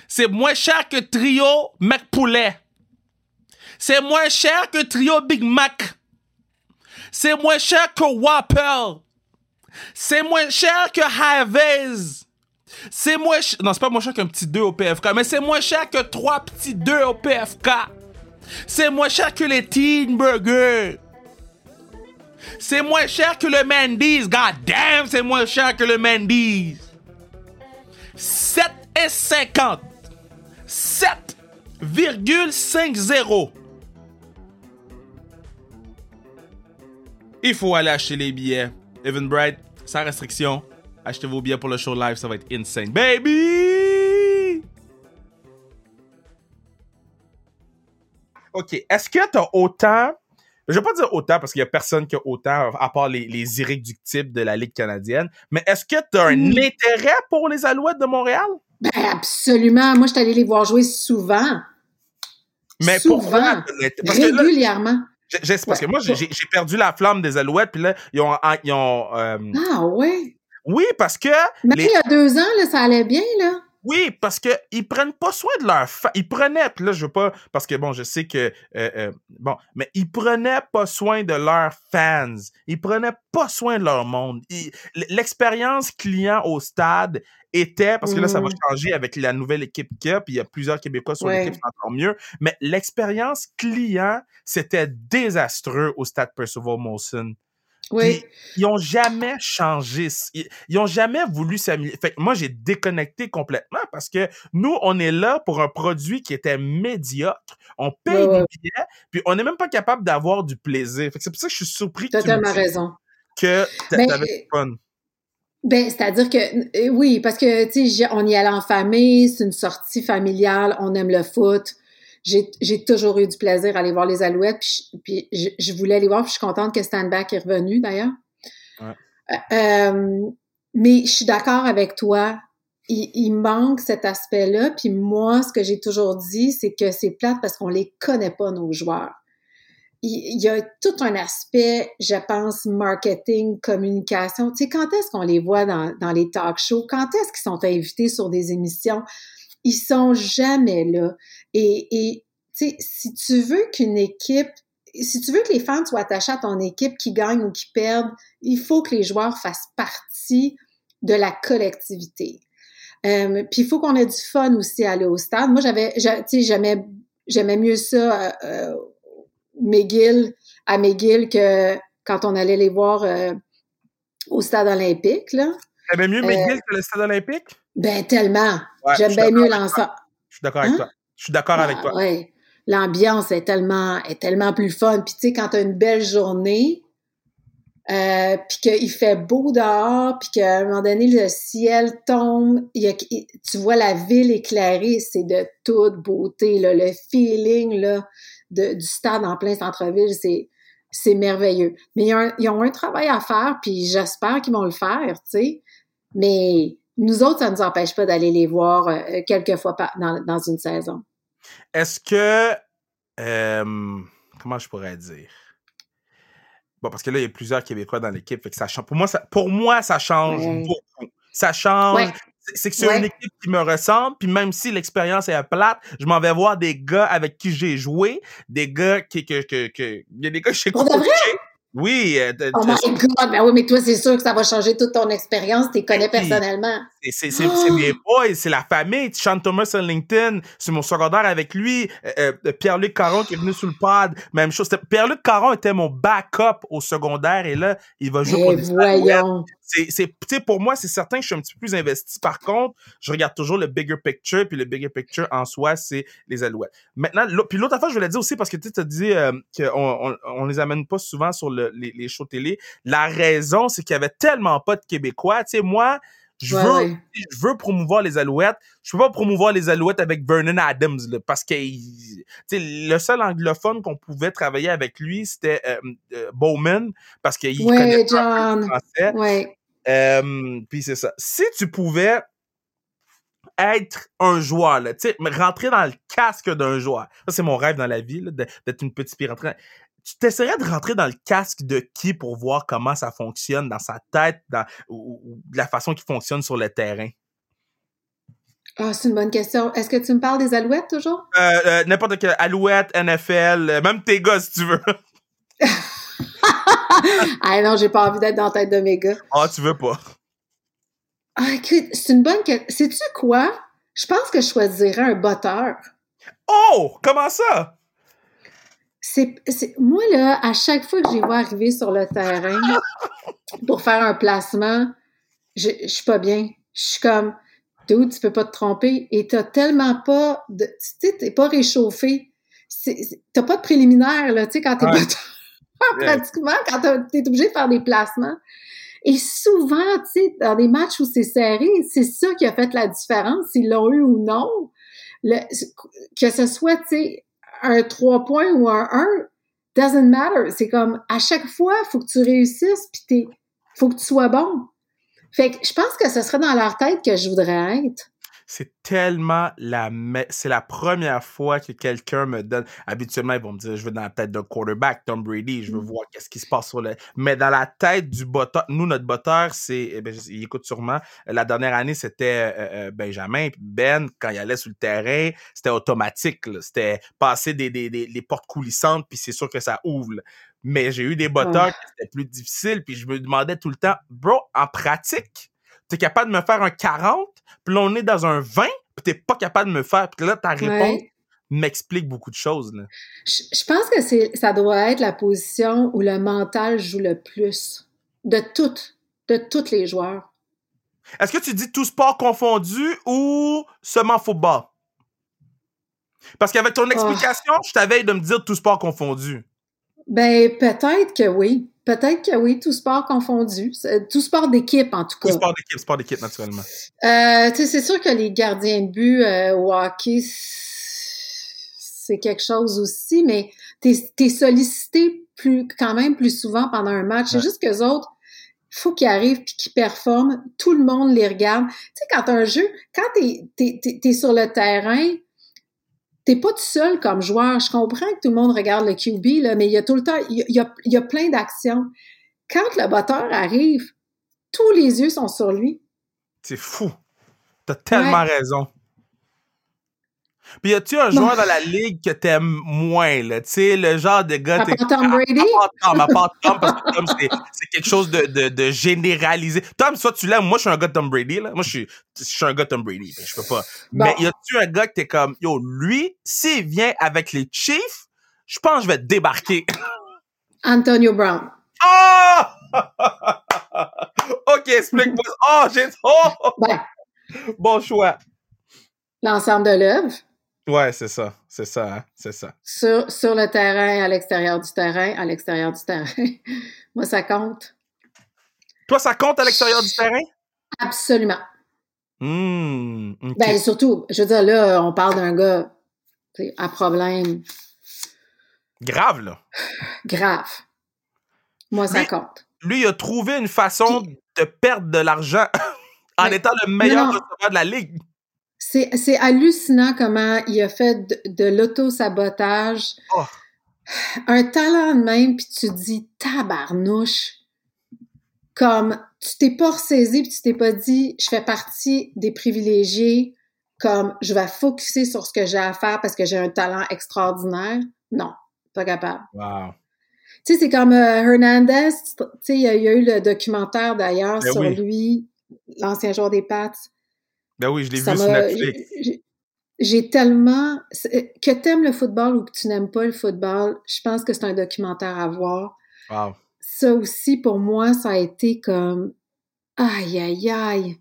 C'est moins cher que Trio McPoulet. C'est moins cher que Trio Big Mac. C'est moins cher que Whopper. C'est moins cher que Harvey's. C'est moins cher. Non, c'est pas moins cher qu'un petit 2 au PFK, mais c'est moins cher que 3 petits 2 au PFK. C'est moins cher que les Teen Burgers. C'est moins cher que le Mendy's. God damn, c'est moins cher que le Mendy's. 7 et 50. 7,50. Il faut aller acheter les billets. Evan Bright, sans restriction. Achetez vos billets pour le show live, ça va être insane. Baby! Ok, est-ce que t'as autant. Je vais pas dire autant parce qu'il y a personne qui a autant, à part les, les irréductibles de la Ligue canadienne, mais est-ce que t'as un Mm. intérêt pour les Alouettes de Montréal? Ben, absolument. Moi, je suis allée les voir jouer souvent. Mais Souvent. pourquoi? Parce que là, régulièrement. parce que moi, j'ai perdu la flamme des Alouettes, puis là, ils ont. Ils ont euh, Ah ouais. Oui, parce que. Mais les- il y a deux ans, là, ça allait bien, là. Oui, parce que ils prennent pas soin de leurs fans. Ils prenaient, là, je veux pas, parce que bon, je sais que, euh, euh, bon, mais ils prenaient pas soin de leurs fans. Ils prenaient pas soin de leur monde. Ils- L'expérience client au stade était, parce que là, ça va Mhm. changer avec la nouvelle équipe puis il y a plusieurs Québécois sur Ouais. l'équipe, c'est encore mieux. Mais l'expérience client, c'était désastreux au stade Percival Molson. Oui. Ils ont jamais changé. Ils, ils ont jamais voulu s'améliorer. Fait que moi, j'ai déconnecté complètement parce que nous, on est là pour un produit qui était médiocre. On paye Ouais, ouais. des billets, puis on n'est même pas capable d'avoir du plaisir. Fait que c'est pour ça que je suis surpris que tu me Totalement dises raison. que Ben, du fun. Ben, c'est-à-dire que, euh, oui, parce que, tu sais, j'ai- on y allait en famille, c'est une sortie familiale, on aime le foot. J'ai toujours eu du plaisir à aller voir les Alouettes, puis, je, puis je, je voulais les voir, puis je suis contente que Stanback est revenu, d'ailleurs. Ouais. Euh, euh, mais je suis d'accord avec toi. Il, il manque cet aspect-là, puis moi, ce que j'ai toujours dit, c'est que c'est plate parce qu'on les connaît pas, nos joueurs il il y a tout un aspect, je pense, marketing, communication. Tu sais, quand est-ce qu'on les voit dans, dans les talk shows? Quand est-ce qu'ils sont invités sur des émissions? Ils sont jamais là. Et, et tu sais, si tu veux qu'une équipe, si tu veux que les fans soient attachés à ton équipe, qui gagne ou qui perdent, il faut que les joueurs fassent partie de la collectivité. Euh, puis il faut qu'on ait du fun aussi à aller au stade. Moi, j'avais, j'a- tu sais, j'aimais, j'aimais mieux ça euh, euh, McGill, à McGill que quand on allait les voir euh, au stade olympique, là. T'aimais mieux McGill que le stade olympique? Ben, tellement. Ouais, J'aime bien mieux l'ensemble. Je suis d'accord avec Hein? toi. Je suis d'accord avec Ah, toi. ouais. L'ambiance est tellement, est tellement plus fun. Puis, tu sais, quand tu as une belle journée, euh, puis qu'il fait beau dehors, puis qu'à un moment donné, le ciel tombe, il y a- il- tu vois la ville éclairée, c'est de toute beauté. Là. Le feeling là, de, du stade en plein centre-ville, c'est, c'est merveilleux. Mais ils ont, un, ils ont un travail à faire, puis j'espère qu'ils vont le faire, tu sais. Mais nous autres, ça ne nous empêche pas d'aller les voir euh, quelques fois par, dans, dans une saison. Est-ce que. euh, comment je pourrais dire? Bon, parce que là, il y a plusieurs Québécois dans l'équipe. Fait que ça change. Pour moi, ça, pour moi, ça change Ouais. beaucoup. Ça change. Ouais. C'est- que c'est Ouais. une équipe qui me ressemble. Puis même si l'expérience est plate, je m'en vais voir des gars avec qui j'ai joué. Des gars qui. Que, que, que, il y a des gars que j'ai Pour de coachés. Oui. euh, de- Oh my God! Ben oui, mais toi, c'est sûr que ça va changer toute ton expérience. Tu les connais Ben oui. personnellement. C'est, c'est mes boys, c'est la famille. Sean Thomas sur LinkedIn, c'est mon secondaire avec lui. Euh, euh, Pierre-Luc Caron qui est venu sur le pod, même chose. Pierre-Luc Caron était mon backup au secondaire et là, il va jouer pour les Alouettes. voyons. C'est, c'est, tu sais, pour moi, c'est certain que je suis un petit peu plus investi. Par contre, je regarde toujours le bigger picture, puis le bigger picture en soi, c'est les Alouettes. Maintenant, puis l'autre affaire, je voulais dire aussi, parce que tu as dit euh, qu'on on, on les amène pas souvent sur le- les, les shows télé. La raison, c'est qu'il y avait tellement pas de Québécois. Tu sais, moi, je veux, ouais. je veux promouvoir les Alouettes. Je peux pas promouvoir les Alouettes avec Vernon Adams, là, parce que il- tu sais, le seul anglophone qu'on pouvait travailler avec lui, c'était euh, euh, Bowman, parce qu'il Ouais, connaît pas John. le français. Euh, puis c'est ça. Si tu pouvais être un joueur, là, rentrer dans le casque d'un joueur. Ça, c'est mon rêve dans la vie, d'être une petite rentrée. Tu t'essaierais de rentrer dans le casque de qui pour voir comment ça fonctionne dans sa tête, dans, ou, la façon qu'il fonctionne sur le terrain? Ah, c'est une bonne question. Est-ce que tu me parles des alouettes toujours? Euh, euh, N'importe quel Alouette, NFL, même tes gars si tu veux. ah non, j'ai pas envie d'être dans la tête de mes gars. Ah, tu veux pas. Ah, écoute, c'est une bonne question. Sais-tu quoi? Je pense que je choisirais un botteur. Oh! Comment ça? C'est, c'est- moi, là, à chaque fois que les vois arriver sur le terrain pour faire un placement, je, je suis pas bien. Je suis comme, Dude, tu peux pas te tromper et t'as tellement pas de, tu sais, t'es pas réchauffé. T'as pas de préliminaire, là, tu sais, quand t'es pas pratiquement, quand t'es obligé de faire des placements. Et souvent, tu sais, dans des matchs où c'est serré, c'est ça qui a fait la différence, s'ils l'ont eu ou non. Le, que ce soit, tu sais, un 3 points ou un 1, doesn't matter. C'est comme, à chaque fois, il faut que tu réussisses, puis t'es, faut que tu sois bon. Fait que je pense que ce serait dans leur tête que je voudrais être c'est tellement la c'est la première fois que quelqu'un me donne habituellement ils vont me dire je veux dans la tête d'un quarterback Tom Brady je veux mmh. voir qu'est-ce qui se passe sur le mais dans la tête du botteur nous notre botteur c'est eh ben, il écoute sûrement la dernière année c'était euh, euh, Benjamin Ben quand il allait sur le terrain c'était automatique c'était passer des, des, des, portes coulissantes puis c'est sûr que ça ouvre mais j'ai eu des botteurs qui étaient plus difficiles puis je me demandais tout le temps bro en pratique t'es capable de me faire un 40, puis là, on est dans un 20, puis t'es pas capable de me faire. Puis là, ta réponse m'explique beaucoup de choses. Là. Je, pense que c'est, ça doit être la position où le mental joue le plus de toutes, de tous les joueurs. Est-ce que tu dis tout sport confondu ou seulement football? Parce qu'avec ton ah. explication, je t'avais de me dire tout sport confondu. Ben, peut-être que oui. Peut-être que oui, tout sport confondu. Tout sport d'équipe, en tout cas. Tout sport d'équipe, sport d'équipe, naturellement. Euh, c'est sûr que les gardiens de but euh, au hockey, c'est quelque chose aussi, mais t'es es sollicité plus, quand même plus souvent pendant un match. C'est juste que les autres, il faut qu'ils arrivent puis qu'ils performent. Tout le monde les regarde. Tu sais, quand un jeu, quand t'es es, es, sur le terrain, t'es pas tout seul comme joueur. Je comprends que tout le monde regarde le QB, là, mais il y a tout le temps, il y a, il y a plein d'actions. Quand le batteur arrive, tous les yeux sont sur lui. C'est fou. T'as tellement raison. Puis y a-tu un joueur dans la ligue que t'aimes moins, là? Tu sais, le genre de gars. À Tom Brady? À, part Tom, parce que Tom, c'est quelque chose de, de, de, généralisé. Tom, soit tu l'aimes, moi, je suis un gars de Tom Brady, là. Moi, je suis, je suis un gars de Tom Brady. Je peux pas. Mais y a-tu un gars que t'es comme, yo, lui, s'il vient avec les Chiefs, je pense que je vais débarquer. Antonio Brown. Oh! ok, explique-moi. Oh, j'ai. Oh! Bon choix. L'ensemble de l'œuvre. Ouais, c'est ça. C'est ça, hein? C'est ça. Sur, sur le terrain, à l'extérieur du terrain, à l'extérieur du terrain. Moi, ça compte. Toi, ça compte à l'extérieur du terrain? Absolument. Mmh, Ben, surtout, je veux dire, là, on parle d'un gars à problème. Grave, là. Grave. Moi, ça compte. Lui, il a trouvé une façon de perdre de l'argent en étant le meilleur receveur de la ligue. C'est hallucinant comment il a fait de, l'auto-sabotage. Oh. Un talent de même, puis tu dis tabarnouche. Comme tu t'es pas ressaisi, puis tu t'es pas dit je fais partie des privilégiés, comme je vais focuser sur ce que j'ai à faire parce que j'ai un talent extraordinaire. Non, pas capable. Wow. Tu sais, c'est comme euh, Hernandez, tu sais, il y, a eu le documentaire d'ailleurs ben sur lui, l'ancien joueur des Pats. Ben oui, je l'ai vu sur Netflix. J'ai tellement. Que t'aimes le football ou que tu n'aimes pas le football, je pense que c'est un documentaire à voir. Wow. Ça aussi, pour moi, ça a été comme. Aïe, aïe, aïe.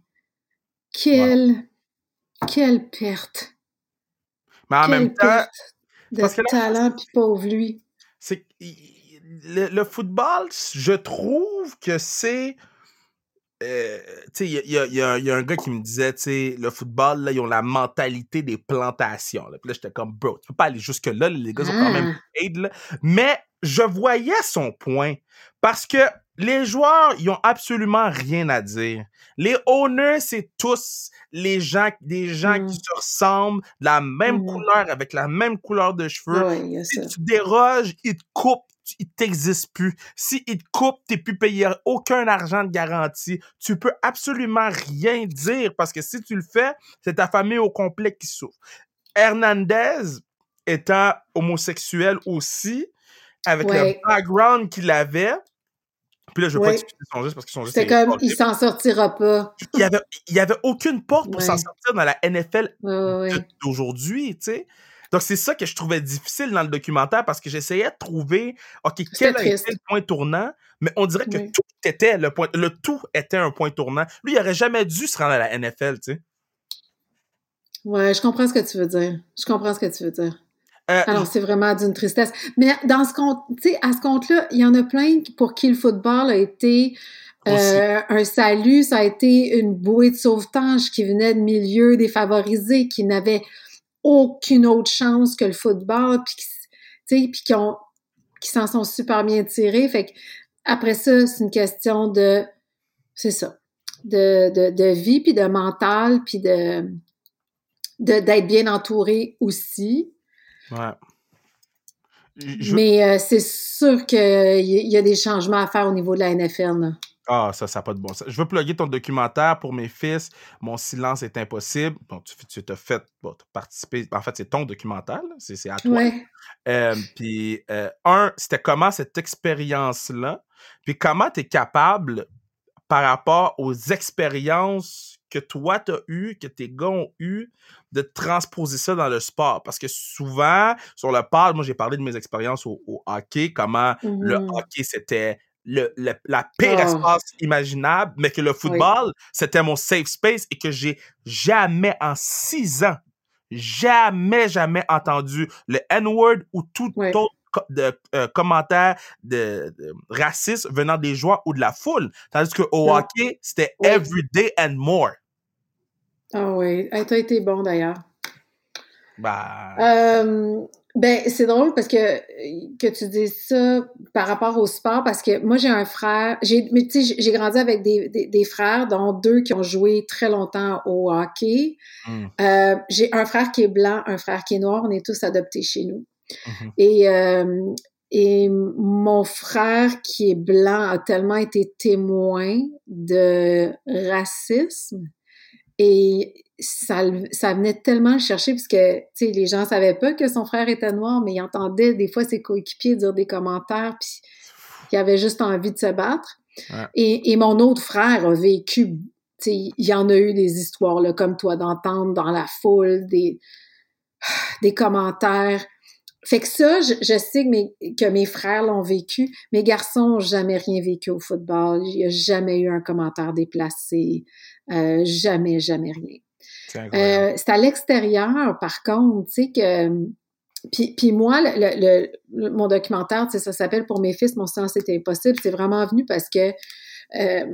Quelle. Quelle perte. Mais en même temps. De talent, puis pauvre lui. C'est. le football, je trouve que c'est euh, il y a, y, a, y a, un gars qui me disait, tu sais, le football, là, ils ont la mentalité des plantations. Là. Puis là, j'étais comme, bro, tu peux pas aller jusque-là, les gars ont quand même ah. aide, là. Mais je voyais son point. Parce que les joueurs, ils ont absolument rien à dire. Les owners, c'est tous les gens, des gens qui mmh. se ressemblent, de la même mmh. couleur, avec la même couleur de cheveux. si tu déroges, ils te coupent il t'existe plus. Si il te coupe, t'es plus payé aucun argent de garantie. Tu peux absolument rien dire parce que si tu le fais, c'est ta famille au complet qui souffre. Hernandez étant homosexuel aussi, avec le background qu'il avait, puis là, je veux pas expliquer son geste parce qu'ils sont juste. C'est comme, il s'en sortira pas. Il y avait, il y avait aucune porte pour s'en sortir dans la NFL d'aujourd'hui, tu sais. Donc, c'est ça que je trouvais difficile dans le documentaire parce que j'essayais de trouver, OK, quel était le point tournant, mais on dirait que tout était le point, le tout était un point tournant. Lui, il aurait jamais dû se rendre à la NFL, tu sais. Ouais, je comprends ce que tu veux dire. Je comprends ce que tu veux dire. Euh, Alors, c'est vraiment d'une tristesse. Mais dans ce compte, tu sais, à ce compte-là, il y en a plein pour qui le football a été euh, un salut, ça a été une bouée de sauvetage qui venait de milieux défavorisés, qui n'avaient aucune autre chance que le football, puis, qui ont qui s'en sont super bien tirés. Fait que après ça, c'est une question de c'est ça, de, de, de vie, puis de mental, puis de d'être bien entouré aussi. Ouais. Mais euh, c'est sûr qu'il y, y a des changements à faire au niveau de la NFL. Là. Ah, ça, ça n'a pas de bon sens. Je veux plugger ton documentaire pour mes fils. Mon silence est impossible. Bon, tu, tu t'as fait bon, participer. En fait, c'est ton documentaire, c'est, à toi. Ouais. Euh, puis, euh, un, c'était comment cette expérience-là? Puis, comment tu es capable, par rapport aux expériences que toi, tu as eues, que tes gars ont eues, de transposer ça dans le sport? Parce que souvent, sur le pad, moi, j'ai parlé de mes expériences au, hockey, comment le Mhm. hockey, c'était le, le- la pire Oh. espace imaginable, mais que le football, c'était mon safe space et que j'ai jamais en six ans, jamais, jamais entendu le N-word ou tout autre de, euh, commentaire de, de raciste venant des joueurs ou de la foule. Tandis qu'au Non. hockey, c'était Oui. every day and more. Ah oui, hey, t'as été bon d'ailleurs. Bah, Euh, ben, c'est drôle parce que, que tu dis ça par rapport au sport, parce que moi, j'ai un frère, j'ai, mais tu sais, j'ai grandi avec des, des, des frères, dont deux qui ont joué très longtemps au hockey. hmm, Euh, j'ai un frère qui est blanc, un frère qui est noir, on est tous adoptés chez nous. mhm. Et, euh, et mon frère qui est blanc a tellement été témoin de racisme et ça, venait tellement le chercher parce que, tu sais, les gens savaient pas que son frère était noir, mais ils entendaient des fois ses coéquipiers dire des commentaires puis il avait juste envie de se battre. Ouais. Et, et mon autre frère a vécu, tu sais, il y en a eu des histoires, là, comme toi, d'entendre dans la foule des, des commentaires. Fait que ça, je, je sais que mes, que mes frères l'ont vécu. Mes garçons n'ont jamais rien vécu au football. Il n'y a jamais eu un commentaire déplacé. Euh, jamais, jamais rien. Euh, c'est à l'extérieur, par contre, tu sais que. Puis, puis moi, le, le- le- mon documentaire, tu sais, ça s'appelle Pour mes fils, mon silence était impossible. C'est vraiment venu parce que euh,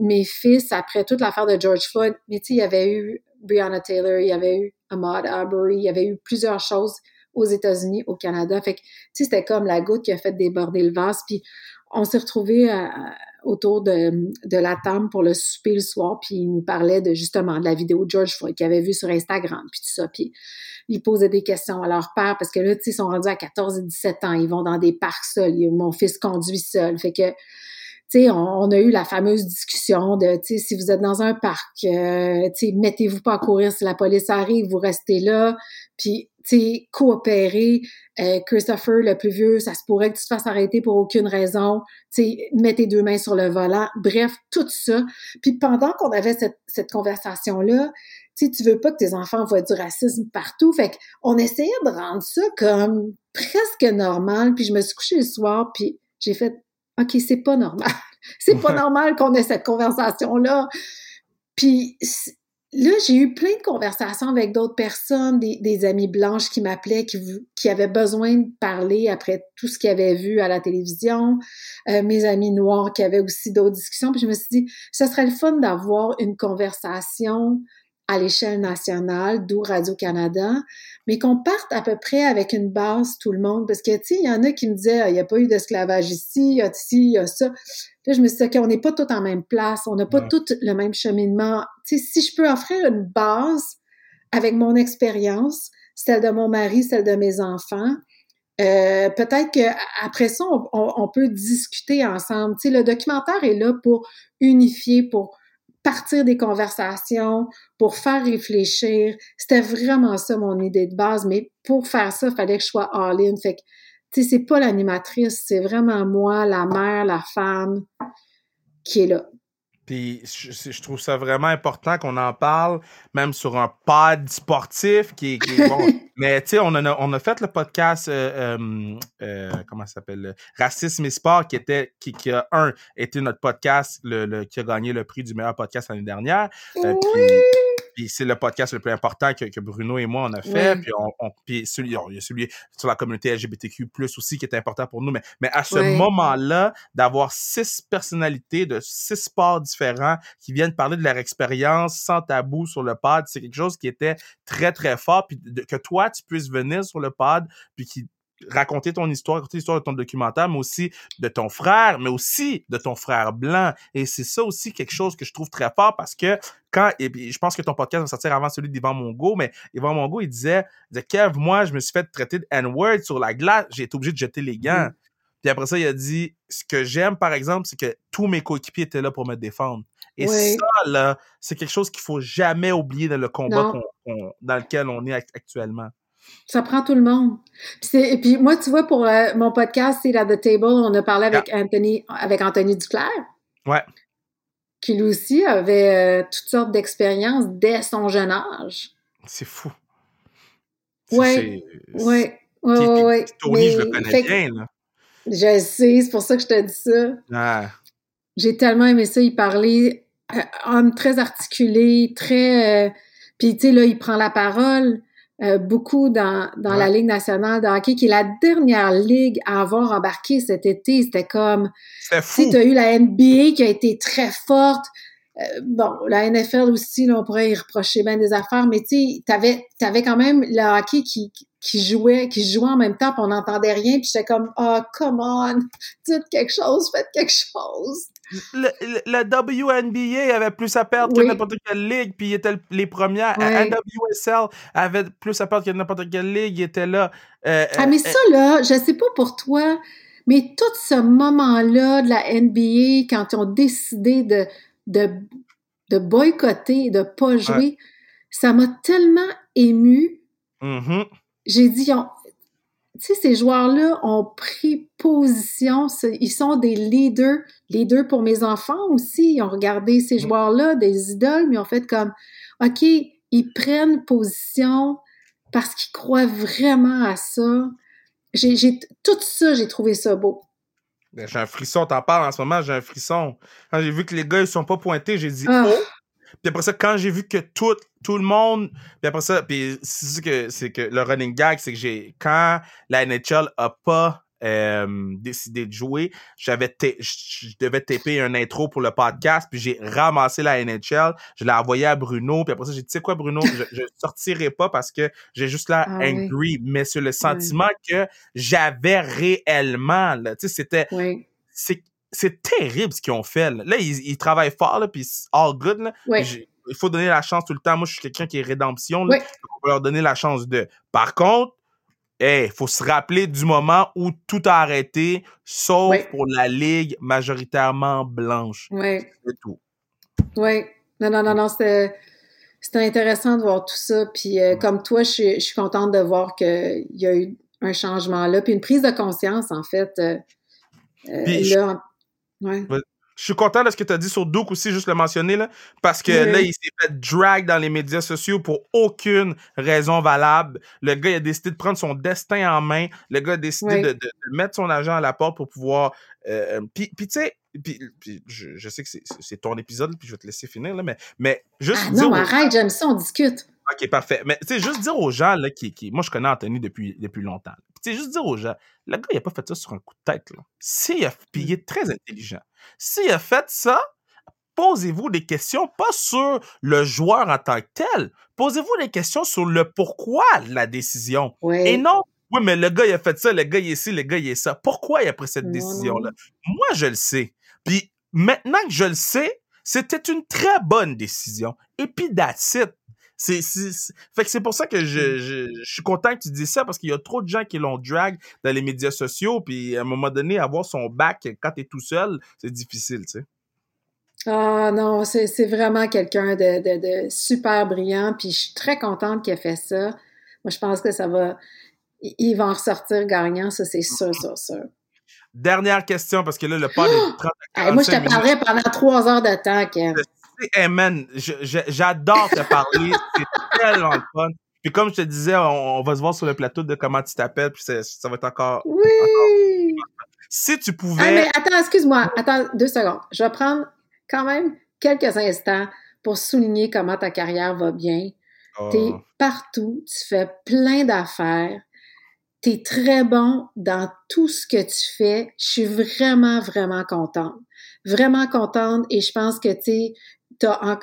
mes fils, après toute l'affaire de George Floyd, mais tu sais, il y avait eu Breonna Taylor, il y avait eu Ahmaud Arbery, il y avait eu plusieurs choses aux États-Unis, au Canada. Fait que, tu sais, c'était comme la goutte qui a fait déborder le vase. Puis on s'est retrouvés à- à- autour de, de la table pour le souper le soir, puis il nous parlait de justement de la vidéo de George Floyd qu'il avait vue sur Instagram, puis tout ça. Puis ils posaient des questions à leur père parce que là, tu sais, ils sont rendus à 14 et 17 ans, ils vont dans des parcs seuls. Il- Mon fils conduit seul. Fait que sais, on, a eu la fameuse discussion de, tu si vous êtes dans un parc, euh, tu mettez-vous pas à courir si la police arrive, vous restez là, puis, tu sais, coopérez. Euh, Christopher, le plus vieux, ça se pourrait que tu te fasses arrêter pour aucune raison, tu sais, deux mains sur le volant. Bref, tout ça. Puis pendant qu'on avait cette, cette conversation-là, tu sais, tu veux pas que tes enfants voient du racisme partout. Fait qu'on essayait de rendre ça comme presque normal. Puis je me suis couchée le soir, puis j'ai fait OK, c'est pas normal. c'est pas normal qu'on ait cette conversation-là. Puis là, j'ai eu plein de conversations avec d'autres personnes, des, des amies blanches qui m'appelaient, qui avaient besoin de parler après tout ce qu'ils avaient vu à la télévision, euh, mes amis noirs qui avaient aussi d'autres discussions. Puis je me suis dit, ce serait le fun d'avoir une conversation à l'échelle nationale, d'où Radio-Canada, mais qu'on parte à peu près avec une base, tout le monde, parce que, tu sais, il y en a qui me disaient, Ah, il n'y a pas eu d'esclavage ici, il y a ci, il y a ça. Là, je me suis dit, OK, on n'est pas tous en même place, on n'a pas Ouais. tous le même cheminement. Tu sais, si je peux offrir une base avec mon expérience, celle de mon mari, celle de mes enfants, euh, peut-être que après ça, on, on- on peut discuter ensemble. Tu sais, le documentaire est là pour unifier, pour partir des conversations, pour faire réfléchir. C'était vraiment ça mon idée de base, mais pour faire ça, il fallait que je sois all-in. Fait que, tu sais, c'est pas l'animatrice, c'est vraiment moi, la mère, la femme qui est là. Puis je, trouve ça vraiment important qu'on en parle, même sur un pod sportif qui est, qui est bon. Mais tu sais, on, a, on a fait le podcast, euh, euh, euh, comment ça s'appelle, Racisme et Sport, qui était, qui, qui a, un, été notre podcast le, le- qui a gagné le prix du meilleur podcast l'année dernière. Euh, puis, Puis c'est le podcast le plus important que, que Bruno et moi on a fait. Puis, on, on- puis celui, il y a celui sur la communauté LGBTQ+, aussi qui est important pour nous. Mais, mais à ce moment-là, d'avoir six personnalités de six sports différents qui viennent parler de leur expérience sans tabou sur le pod, c'est quelque chose qui était très, très fort. Puis de- que toi, tu puisses venir sur le pod, puis qui raconter ton histoire, raconter l'histoire de ton documentaire, mais aussi de ton frère, mais aussi de ton frère blanc. Et c'est ça aussi quelque chose que je trouve très fort parce que quand, et puis je pense que ton podcast va sortir avant celui d'Yvan Mongo, mais Yvan Mongo, il disait, il disait, Kev, moi, je me suis fait traiter de N-word sur la glace, j'ai été obligé de jeter les gants. Mm. Puis après ça, il a dit, ce que j'aime, par exemple, c'est que tous mes coéquipiers étaient là pour me défendre. Et Oui. ça, là, c'est quelque chose qu'il faut jamais oublier dans le combat dans lequel on est act- actuellement. Ça prend tout le monde. Puis, et puis moi, tu vois, pour euh, mon podcast, c'est at the table, on a parlé avec Anthony, avec Anthony Duclair, Ouais. qui lui aussi avait euh, toutes sortes d'expériences dès son jeune âge. C'est fou. Oui, oui, oui. Tony, je le connais fait bien, là. Je sais, c'est pour ça que je te dis ça. Ah, J'ai tellement aimé ça, il parlait euh, homme très articulé, très... euh, Puis, tu sais, là, il prend la parole euh, beaucoup dans, dans la. Ligue nationale de hockey, qui est la dernière ligue à avoir embarqué cet été. C'était comme... c'est Tu as eu la NBA qui a été très forte. Euh, bon, la NFL aussi, là, on pourrait y reprocher bien des affaires, mais tu sais, t'avais, t'avais quand même le hockey qui, qui jouait, qui jouait en même temps, puis on n'entendait rien, puis j'étais comme, oh, come on, dites quelque chose, faites quelque chose. Le, le- WNBA avait plus à perdre Oui. que n'importe quelle ligue, puis ils étaient le- les premières. Ouais. NWSL avait plus à perdre que n'importe quelle ligue, ils étaient là. Euh, Ah, mais ça, là, je sais pas pour toi, mais tout ce moment-là de la NBA, quand ils ont décidé de, de, de boycotter, de pas jouer, ça m'a tellement émue. euh, mhm. j'ai dit, ils ont- tu sais, ces joueurs-là ont pris position, ils sont des leaders, leaders pour mes enfants aussi, ils ont regardé ces Mm. joueurs-là, des idoles, mais ils ont fait comme, OK, ils prennent position parce qu'ils croient vraiment à ça. J'ai, j'ai- tout ça, j'ai trouvé ça beau. Ben, J'ai un frisson, t'en parles en ce moment, j'ai un frisson. Quand j'ai vu que les gars, ils sont pas pointés, j'ai dit Ah. oh. Puis après ça, quand j'ai vu que tout, tout le monde. Puis après ça, puis c'est que c'est que le running gag, c'est que j'ai. Quand la NHL a pas euh, décidé de jouer, j'avais je devais taper un intro pour le podcast, puis j'ai ramassé la NHL, je l'ai envoyé à Bruno, puis après ça, j'ai dit, tu sais quoi, Bruno, je, je sortirai pas parce que j'ai juste là Ah oui. angry, mais sur le sentiment que j'avais réellement, tu sais, c'était Oui, c'est c'est terrible ce qu'ils ont fait. Là, Là, ils, ils travaillent fort, là, puis c'est all good. Là. Il faut donner la chance tout le temps. Moi, je suis quelqu'un qui est rédemption. Là. Oui. On va leur donner la chance de. Par contre, il faut se rappeler du moment où tout a arrêté, sauf pour la ligue majoritairement blanche. oui. C'est tout. Oui. Non, non, non, non, c'était, intéressant de voir tout ça. Puis euh, comme toi, je suis, je suis contente de voir qu'il y a eu un changement là, puis une prise de conscience, en fait. euh, euh, là, ouais. Je suis content de ce que tu as dit sur Duke aussi, juste le mentionner, là, parce que Oui. là, il s'est fait drag dans les médias sociaux pour aucune raison valable. Le gars il a décidé de prendre son destin en main. Le gars a décidé Oui. de, mettre son agent à la porte pour pouvoir. euh, puis, tu sais, je, je sais que c'est- ton épisode, puis je vais te laisser finir, là, mais, mais juste Ah dire. non, aux- arrête, j'aime ça, on discute. Ok, parfait. Mais tu sais, juste dire aux gens, là, qui, qui. Moi, je connais Anthony depuis, depuis longtemps. Sais, juste dire aux gens, le gars, il a pas fait ça sur un coup de tête, là. S'il a. Puis il est très intelligent. S'il a fait ça, posez-vous des questions, pas sur le joueur en tant que tel. Posez-vous des questions sur le pourquoi de la décision. Oui. Et non, oui, mais le gars, il a fait ça, le gars, il est ci, le gars, il est ça. Pourquoi il a pris cette décision-là? Moi, je le sais. Puis maintenant que je le sais, c'était une très bonne décision. Et puis, that's it. C'est, Fait que c'est pour ça que je, je, je suis content que tu dises ça parce qu'il y a trop de gens qui l'ont drag dans les médias sociaux. Puis à un moment donné, avoir son bac quand t'es tout seul, c'est difficile, tu sais. Ah non, c'est, c'est vraiment quelqu'un de, de, de super brillant, puis je suis très contente qu'il ait fait ça. Moi, je pense que ça va... il- va en ressortir gagnant, ça, c'est sûr, sûr, sûr. Dernière question parce que là, le pod est 30 à Hey, moi, je 45 te parlerai pendant trois heures de temps, Kev. Hey man, j'adore te parler. c'est tellement le fun. Puis comme je te disais, on, on va se voir sur le plateau de comment tu t'appelles. Puis ça, va être encore. Oui! Si tu Ah, pouvais. mais attends, excuse-moi. Attends deux secondes. Je vais prendre quand même quelques instants pour souligner comment ta carrière va bien. Tu es Oh. partout, tu fais plein d'affaires, tu es très bon dans tout ce que tu fais. Je suis vraiment, vraiment contente. Vraiment contente et je pense que tu as,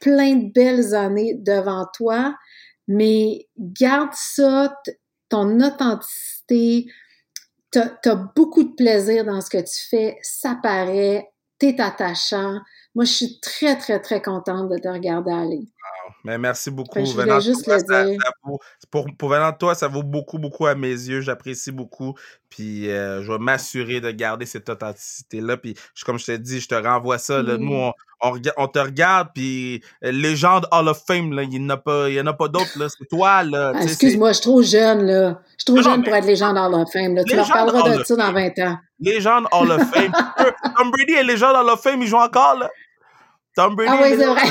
plein de belles années devant toi, mais garde ça, ton authenticité, tu as, beaucoup de plaisir dans ce que tu fais, ça paraît, tu es attachant. Moi, je suis très, très, très contente de te regarder aller. Mais merci beaucoup. Je Venant voulais de juste toi, le ça- dire. ça vaut- pour, pour venant toi, ça vaut beaucoup, beaucoup à mes yeux. J'apprécie beaucoup. Puis euh, je vais m'assurer de garder cette authenticité-là. Puis je- comme je t'ai dit, je te renvoie ça. là. Mm. Nous, on, on, te regarde. Puis euh, légende Hall of Fame, là, il n'y en a pas, pas d'autres. C'est toi. Là, Ah, Excuse-moi, je suis trop jeune, là. Je suis trop Non, jeune pour être légende Hall of Fame. Là. Tu leur parleras de ça dans Fame. 20 ans. Légende Hall of Fame. Tom Brady est légende Hall of Fame. Il joue encore. Là. Tom Brady Ah oui, est c'est vrai.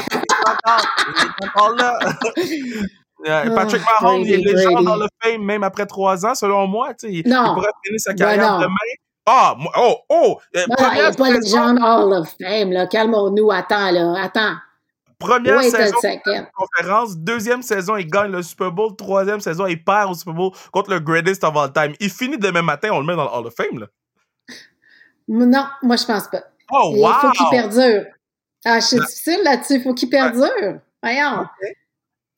Il encore. Il est encore là. Euh, Patrick Ah, Mahomes, il est légende Brady. Hall of Fame, même après trois ans, selon moi. tu sais, Il, Non. il pourrait finir sa Ben carrière demain. Ah, moi- oh, oh! euh, Non, il première n'y a pas légende Hall of Fame, là. Calmons-nous. Attends, là. Attends. première Wait saison de conférence, deuxième saison, il gagne le Super Bowl, troisième saison, il perd au Super Bowl contre le greatest of all time. Il finit demain matin, on le met dans le Hall of Fame. Là. Non, moi, je pense pas. Oh, Il faut qu'il wow! perdure. Ah, je suis difficile là-dessus. Il faut qu'il perdure. Voyons.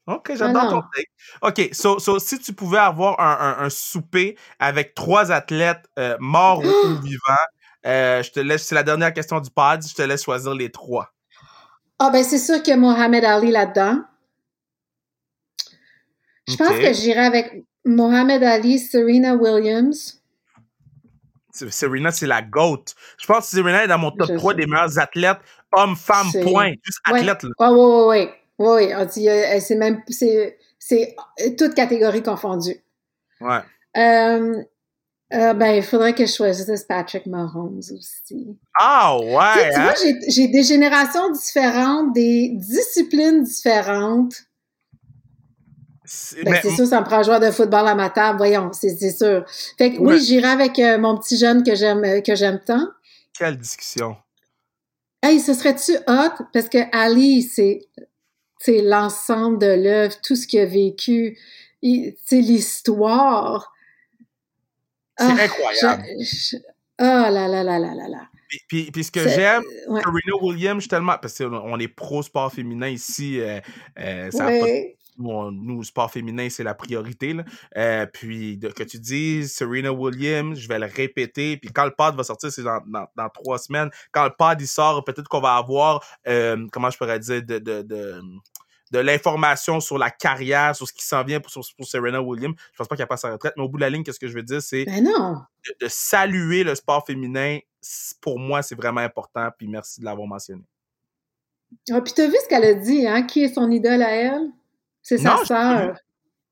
Ok, j'adore Ah non. ton take. Ok, so, so, si tu pouvais avoir un, un- un souper avec trois athlètes euh, morts ou, ou vivants, euh, je te laisse, c'est la dernière question du pod, je te laisse choisir les trois. Ah, ben, c'est sûr qu'il y a Mohamed Ali là-dedans. Je pense que j'irai avec Mohamed Ali, Serena Williams. Serena, c'est la GOAT. Je pense que Serena est dans mon top Je 3 sais. des meilleurs athlètes, hommes, femmes, C'est- point. Juste athlète, là. Oui, oui, oui, oui. Oui, on dit, euh, c'est même, c'est, c'est euh, toutes catégories confondues. Ouais. Euh, euh, ben, il faudrait que je choisisse Patrick Mahomes aussi. Ah, Tu sais, ouais, tu hein? vois, j'ai, j'ai des générations différentes, des disciplines différentes. C'est- Ben, mais- c'est sûr, ça me prend un joueur de football à ma table, voyons, c'est, c'est sûr. Fait que oui, j'irai avec euh, mon petit jeune que j'aime, que j'aime tant. Quelle discussion. Hey, ce serait-tu hot? Parce que Ali, c'est, c'est l'ensemble de l'œuvre, tout ce qu'il a vécu, c'est l'histoire. C'est Ah, incroyable. je- je- oh là là là là là là. Puis, puis, puis ce que j'aime, Ouais. Serena Williams, je suis tellement. Parce qu'on est pro-sport féminin ici. euh, euh, ça Ouais. Nous, on- nous, sport féminin, c'est la priorité. Là. Euh, puis de- que tu dises Serena Williams, je vais le répéter. Puis quand le pod va sortir, c'est dans, dans, dans trois semaines. Quand le pod il sort, peut-être qu'on va avoir, euh, comment je pourrais dire, de, de, de, de l'information sur la carrière, sur ce qui s'en vient pour, sur- pour Serena Williams. Je pense pas qu'elle passe à la retraite, mais au bout de la ligne, qu'est-ce que je veux dire, c'est Ben de, de saluer le sport féminin. Pour moi, c'est vraiment important. Puis merci de l'avoir mentionné. Ah, puis t'as vu ce qu'elle a dit, hein? Qui est son idole à elle? C'est sa sœur.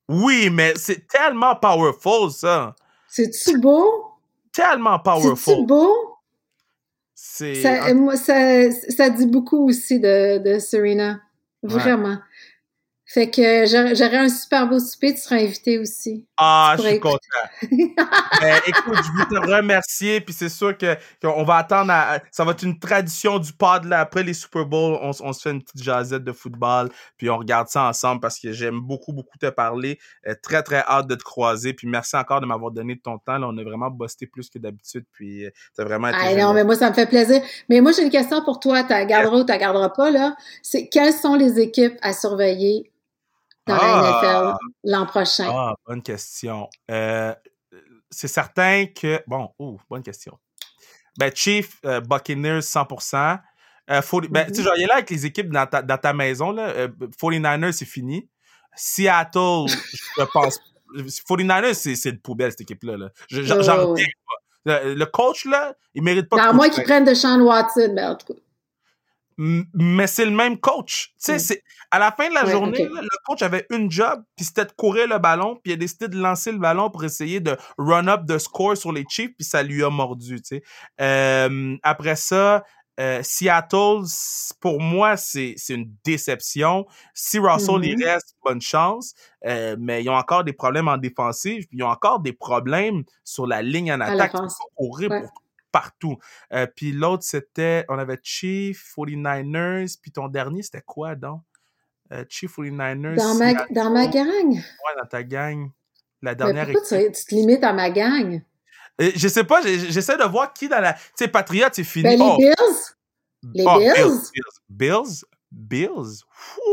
Oui, mais c'est tellement powerful, ça. C'est-tu beau? Tellement C'est-tu powerful. beau? C'est. Ça, moi, ça, ça dit beaucoup aussi de, de Serena. Ouais. Fait que j'aurais j'aurais un super beau souper, tu seras invité aussi. Ah, je suis écouter. content. Ben, écoute, je veux te remercier, puis c'est sûr que qu'on va attendre. à- ça va être une tradition du pod là. Après les Super Bowls, on, se fait une petite jasette de football, puis on regarde ça ensemble parce que j'aime beaucoup, beaucoup te parler. Euh, très, très hâte de te croiser, puis merci encore de m'avoir donné de ton temps. Là, on a vraiment busté plus que d'habitude, puis euh, t'as vraiment été. Ah non, mais moi, ça me fait plaisir. Mais moi, j'ai une question pour toi. Tu garderas ou tu garderas pas, là. C'est quelles sont les équipes à surveiller dans Ah! la NFL l'an prochain? Ah, bonne question. Euh, c'est certain que. Bon, oh, bonne question. Ben, Chief, euh, Buccaneers, 100%. Euh, 40 ben, tu sais, genre, il est là avec les équipes dans ta, dans ta maison, là. Euh, 49ers, c'est fini. Seattle, je pense. 49ers, c'est, c'est une poubelle, cette équipe-là. Là. Je- j'en reviens pas. Le, le coach, là, il mérite pas de moins coach, qu'ils prennent de Sean Watson, mais en tout cas. Mais c'est le même coach. Tu sais, Mm. c'est à la fin de la journée, le coach avait une job, puis c'était de courir le ballon, puis il a décidé de lancer le ballon pour essayer de run up de score sur les Chiefs, puis ça lui a mordu. Tu sais. Euh, après ça, euh, Seattle, pour moi, c'est c'est une déception. Si Russell Mhm. il reste, bonne chance, euh, mais ils ont encore des problèmes en défensive, puis ils ont encore des problèmes sur la ligne en attaque. Courir Ouais. pour partout. Euh, puis l'autre, c'était, on avait Chief, 49ers, puis ton dernier, c'était quoi, donc? Euh, Chief 49ers. Dans ma, dans ma gang? Ouais, dans ta gang. La Mais dernière pourquoi tu, tu te limites à ma gang? Euh, Je sais pas, j'essaie de voir qui dans la. Tu sais, Patriot, c'est fini. Ben, les Oh, Bills? les oh, Bills? Bills. Bills. Bills.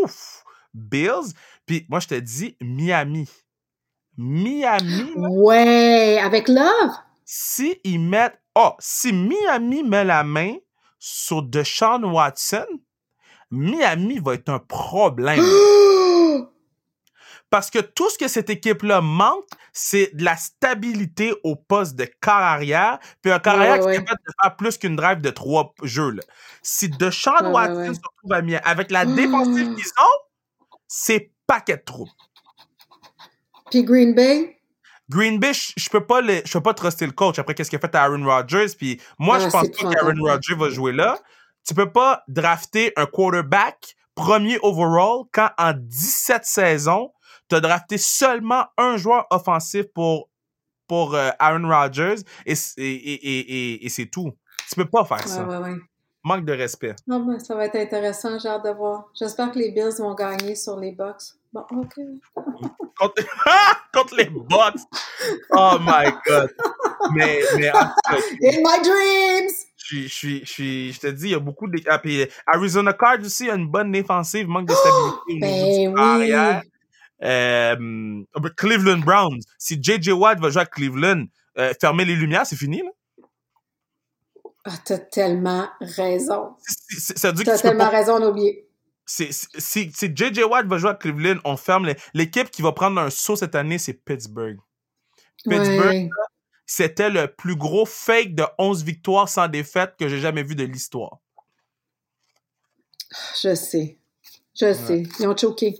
Ouf. Bills. Puis moi, je te dis Miami. Miami, Ouais, avec Love? Si ils mettent. Oh, si Miami met la main sur Deshaun Watson, Miami va être un problème. Parce que tout ce que cette équipe-là manque, c'est de la stabilité au poste de quart arrière, puis un quart Ouais, arrière qui est capable de faire plus qu'une drive de trois jeux. Là. Si Deshaun Ouais, Watson se retrouve à Miami, avec la défensive qu'ils ont, c'est paquet de trous. Puis Green Bay? Green Bay, je peux pas le, je peux pas truster le coach après qu'est-ce qu'il a fait à Aaron Rodgers. Puis moi, Ah, je pense pas qu'Aaron. Rodgers va jouer là. Tu peux pas drafter un quarterback premier overall quand en 17 saisons, tu as drafté seulement un joueur offensif pour, pour euh, Aaron Rodgers et, et, et, et, et- et c'est tout. Tu peux pas faire Ouais, ça. ouais, ouais. Manque de respect. Non, mais ça va être intéressant, j'ai hâte de voir. J'espère que les Bills vont gagner sur les Bucks. Bon, OK. Contre, contre les Bucks. Oh my God. Mais, mais en In my dreams! Je je je je te dis, il y a beaucoup de. Ah, puis Arizona Cards aussi a une bonne défensive, manque de stabilité au niveau Ben corps oui! arrière. Euh, Cleveland Browns. Si JJ Watt va jouer à Cleveland, euh, fermer les lumières, c'est fini, là. Ah, t'as tellement raison. C'est- c'est- Ça veut dire que T'as peux tellement pas. raison d'oublier. C'est- JJ Watt va jouer à Cleveland, on ferme l'équipe qui va prendre un saut cette année, c'est Pittsburgh. Pittsburgh, Ouais. c'était le plus gros fake de 11 victoires sans défaite que j'ai jamais vu de l'histoire. Je sais. Je sais. Ils ont choqué.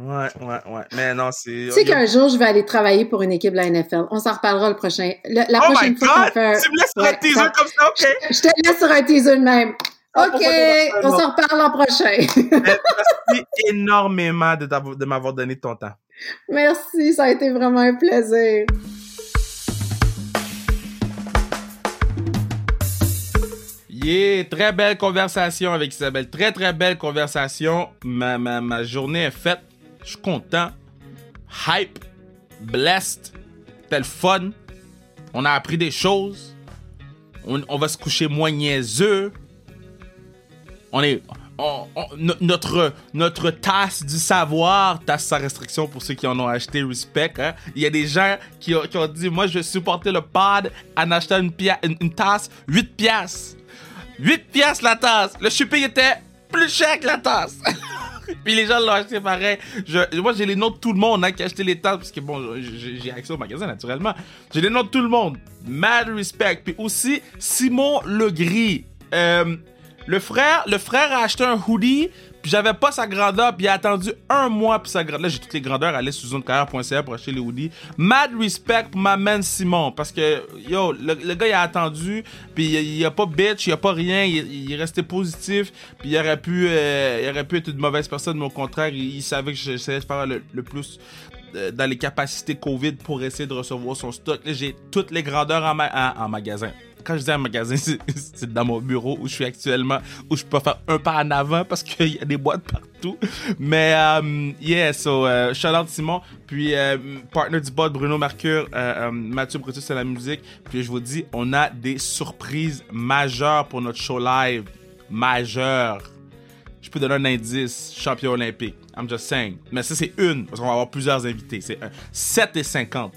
Ouais, ouais, ouais. Mais non, c'est. Tu sais qu'un jour, je vais aller travailler pour une équipe de la NFL. On s'en reparlera le prochain. le- la Oh my prochaine fois qu'on god! fait Tu me laisses sur un teaser comme ça, ok? Je te laisse sur un teaser de même. OK, on s'en reparle l'an prochain. Merci énormément de, m'avoir donné ton temps. Merci, ça a été vraiment un plaisir. Yeah, très belle conversation avec Isabelle. Très, très belle conversation. Ma, ma, ma journée est faite. Je suis content. Hype. Blessed. Le fun. On a appris des choses. On, on va se coucher moins niaiseux. On est. notre, notre tasse du savoir, tasse sans restriction pour ceux qui en ont acheté, respect. hein. Il y a des gens qui ont, dit Moi, je vais supporter le pod en achetant une, une, une tasse, 8 piastres. 8 piastres la tasse. Le shipping était plus cher que la tasse. Puis les gens l'ont acheté pareil. Je, moi, j'ai les noms de tout le monde hein, qui a acheté les tasses. Parce que bon, j'ai accès au magasin naturellement. J'ai les noms de tout le monde. Mad respect. Puis aussi, Simon Legris. Euh, le frère, le a acheté un hoodie. Puis j'avais pas sa grandeur. Puis il a attendu un mois. Puis sa grandeur. Là, j'ai toutes les grandeurs. Allez sur zonecarrière.ca pour acheter les hoodies. Mad respect pour ma man Simon. Parce que, yo, le, gars, il a attendu. Puis il, il a pas bitch. Il a pas rien. Il, il est resté positif. Puis il aurait pu, euh, être une mauvaise personne. Mais au contraire, il, savait que j'essayais de faire le, le plus euh, dans les capacités COVID pour essayer de recevoir son stock. Là, j'ai toutes les grandeurs en magasin. Quand je dis en magasin, c'est dans mon bureau où je suis actuellement, où je peux faire un pas en avant parce qu'il y a des boîtes partout. Mais, euh, yeah, so, out Simon. Puis, euh, partner du bot, Bruno Mercure, euh, euh, Mathieu Brutus à la musique. Puis, je vous dis, on a des surprises majeures pour notre show live. Majeures. Je peux donner un indice, champion olympique. I'm just saying. Mais ça, c'est une, parce qu'on va avoir plusieurs invités. C'est un 7 et 50.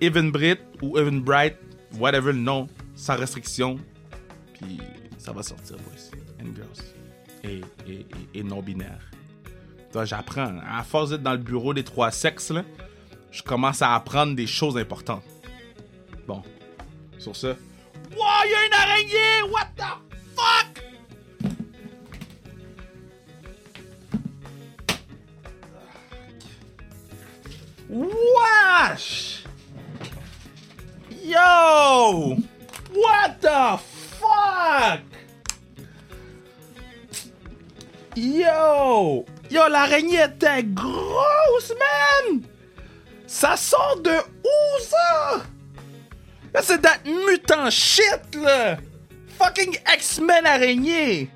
Evan Britt ou Evan Bright, whatever le nom, sans restriction. Puis ça va sortir, boys and girls. Et, et, non-binaire. Toi, j'apprends. À force d'être dans le bureau des trois sexes, là, je commence à apprendre des choses importantes. Bon. Sur ce. Wow, y a une araignée! What the fuck? Wesh! Yo! What the fuck? Yo! Yo, l'araignée était grosse, man! Ça sort de où, ça? C'est that mutant shit, là! Fucking X-Men araignée!